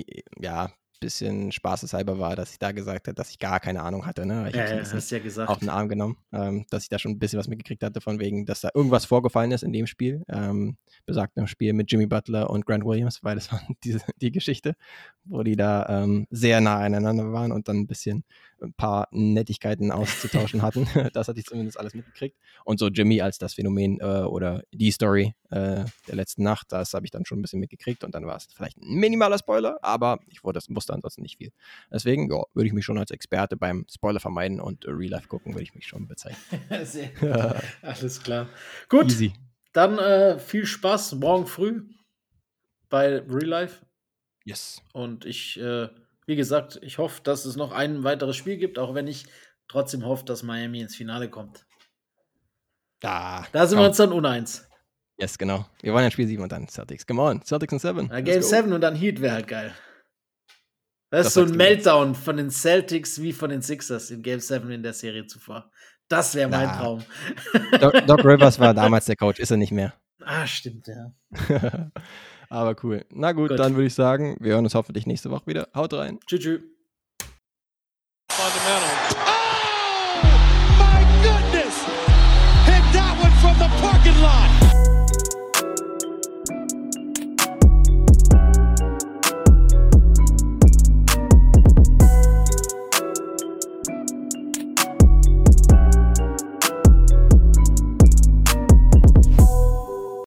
ja, bisschen spaßeshalber war, dass ich da gesagt habe, dass ich gar keine Ahnung hatte. Ne? Ich Ja, ja, hast ja gesagt. auf den Arm genommen, ähm, dass ich da schon ein bisschen was mitgekriegt hatte, von wegen, dass da irgendwas vorgefallen ist in dem Spiel, ähm, besagtem Spiel mit Jimmy Butler und Grant Williams, weil das war diese, die Geschichte, wo die da ähm, sehr nah aneinander waren und dann ein bisschen ein paar Nettigkeiten auszutauschen hatten. Das hatte ich zumindest alles mitgekriegt. Und so Jimmy als das Phänomen äh, oder die Story äh, der letzten Nacht, das habe ich dann schon ein bisschen mitgekriegt und dann war es vielleicht ein minimaler Spoiler, aber ich wurde, wusste ansonsten nicht viel. Deswegen ja, würde ich mich schon als Experte beim Spoiler vermeiden und äh, Real Life gucken, würde ich mich schon bezeichnen. Sehr- Alles klar. Gut, Easy. dann äh, viel Spaß morgen früh bei Real Life. Yes. Und ich, äh, wie gesagt, ich hoffe, dass es noch ein weiteres Spiel gibt, auch wenn ich trotzdem hoffe, dass Miami ins Finale kommt. Da, Da sind komm. wir uns dann uneins. Yes, genau. Wir wollen ja Spiel 7 und dann Celtics. Come on, Celtics in 7. Ja, Game 7 und dann Heat wäre halt geil. Das, Das ist so ein. Meltdown von den Celtics wie von den Sixers in Game 7 in der Serie zuvor. Das wäre mein Na. Traum. Doc, Doc Rivers war damals der Coach, ist er nicht mehr. Ah, stimmt, ja. Aber cool. Na gut, Gut. dann würde ich sagen, wir hören uns hoffentlich nächste Woche wieder. Haut rein. Tschüss, tschüss. Fundamental. Oh, my goodness! Hit that one from the parking lot.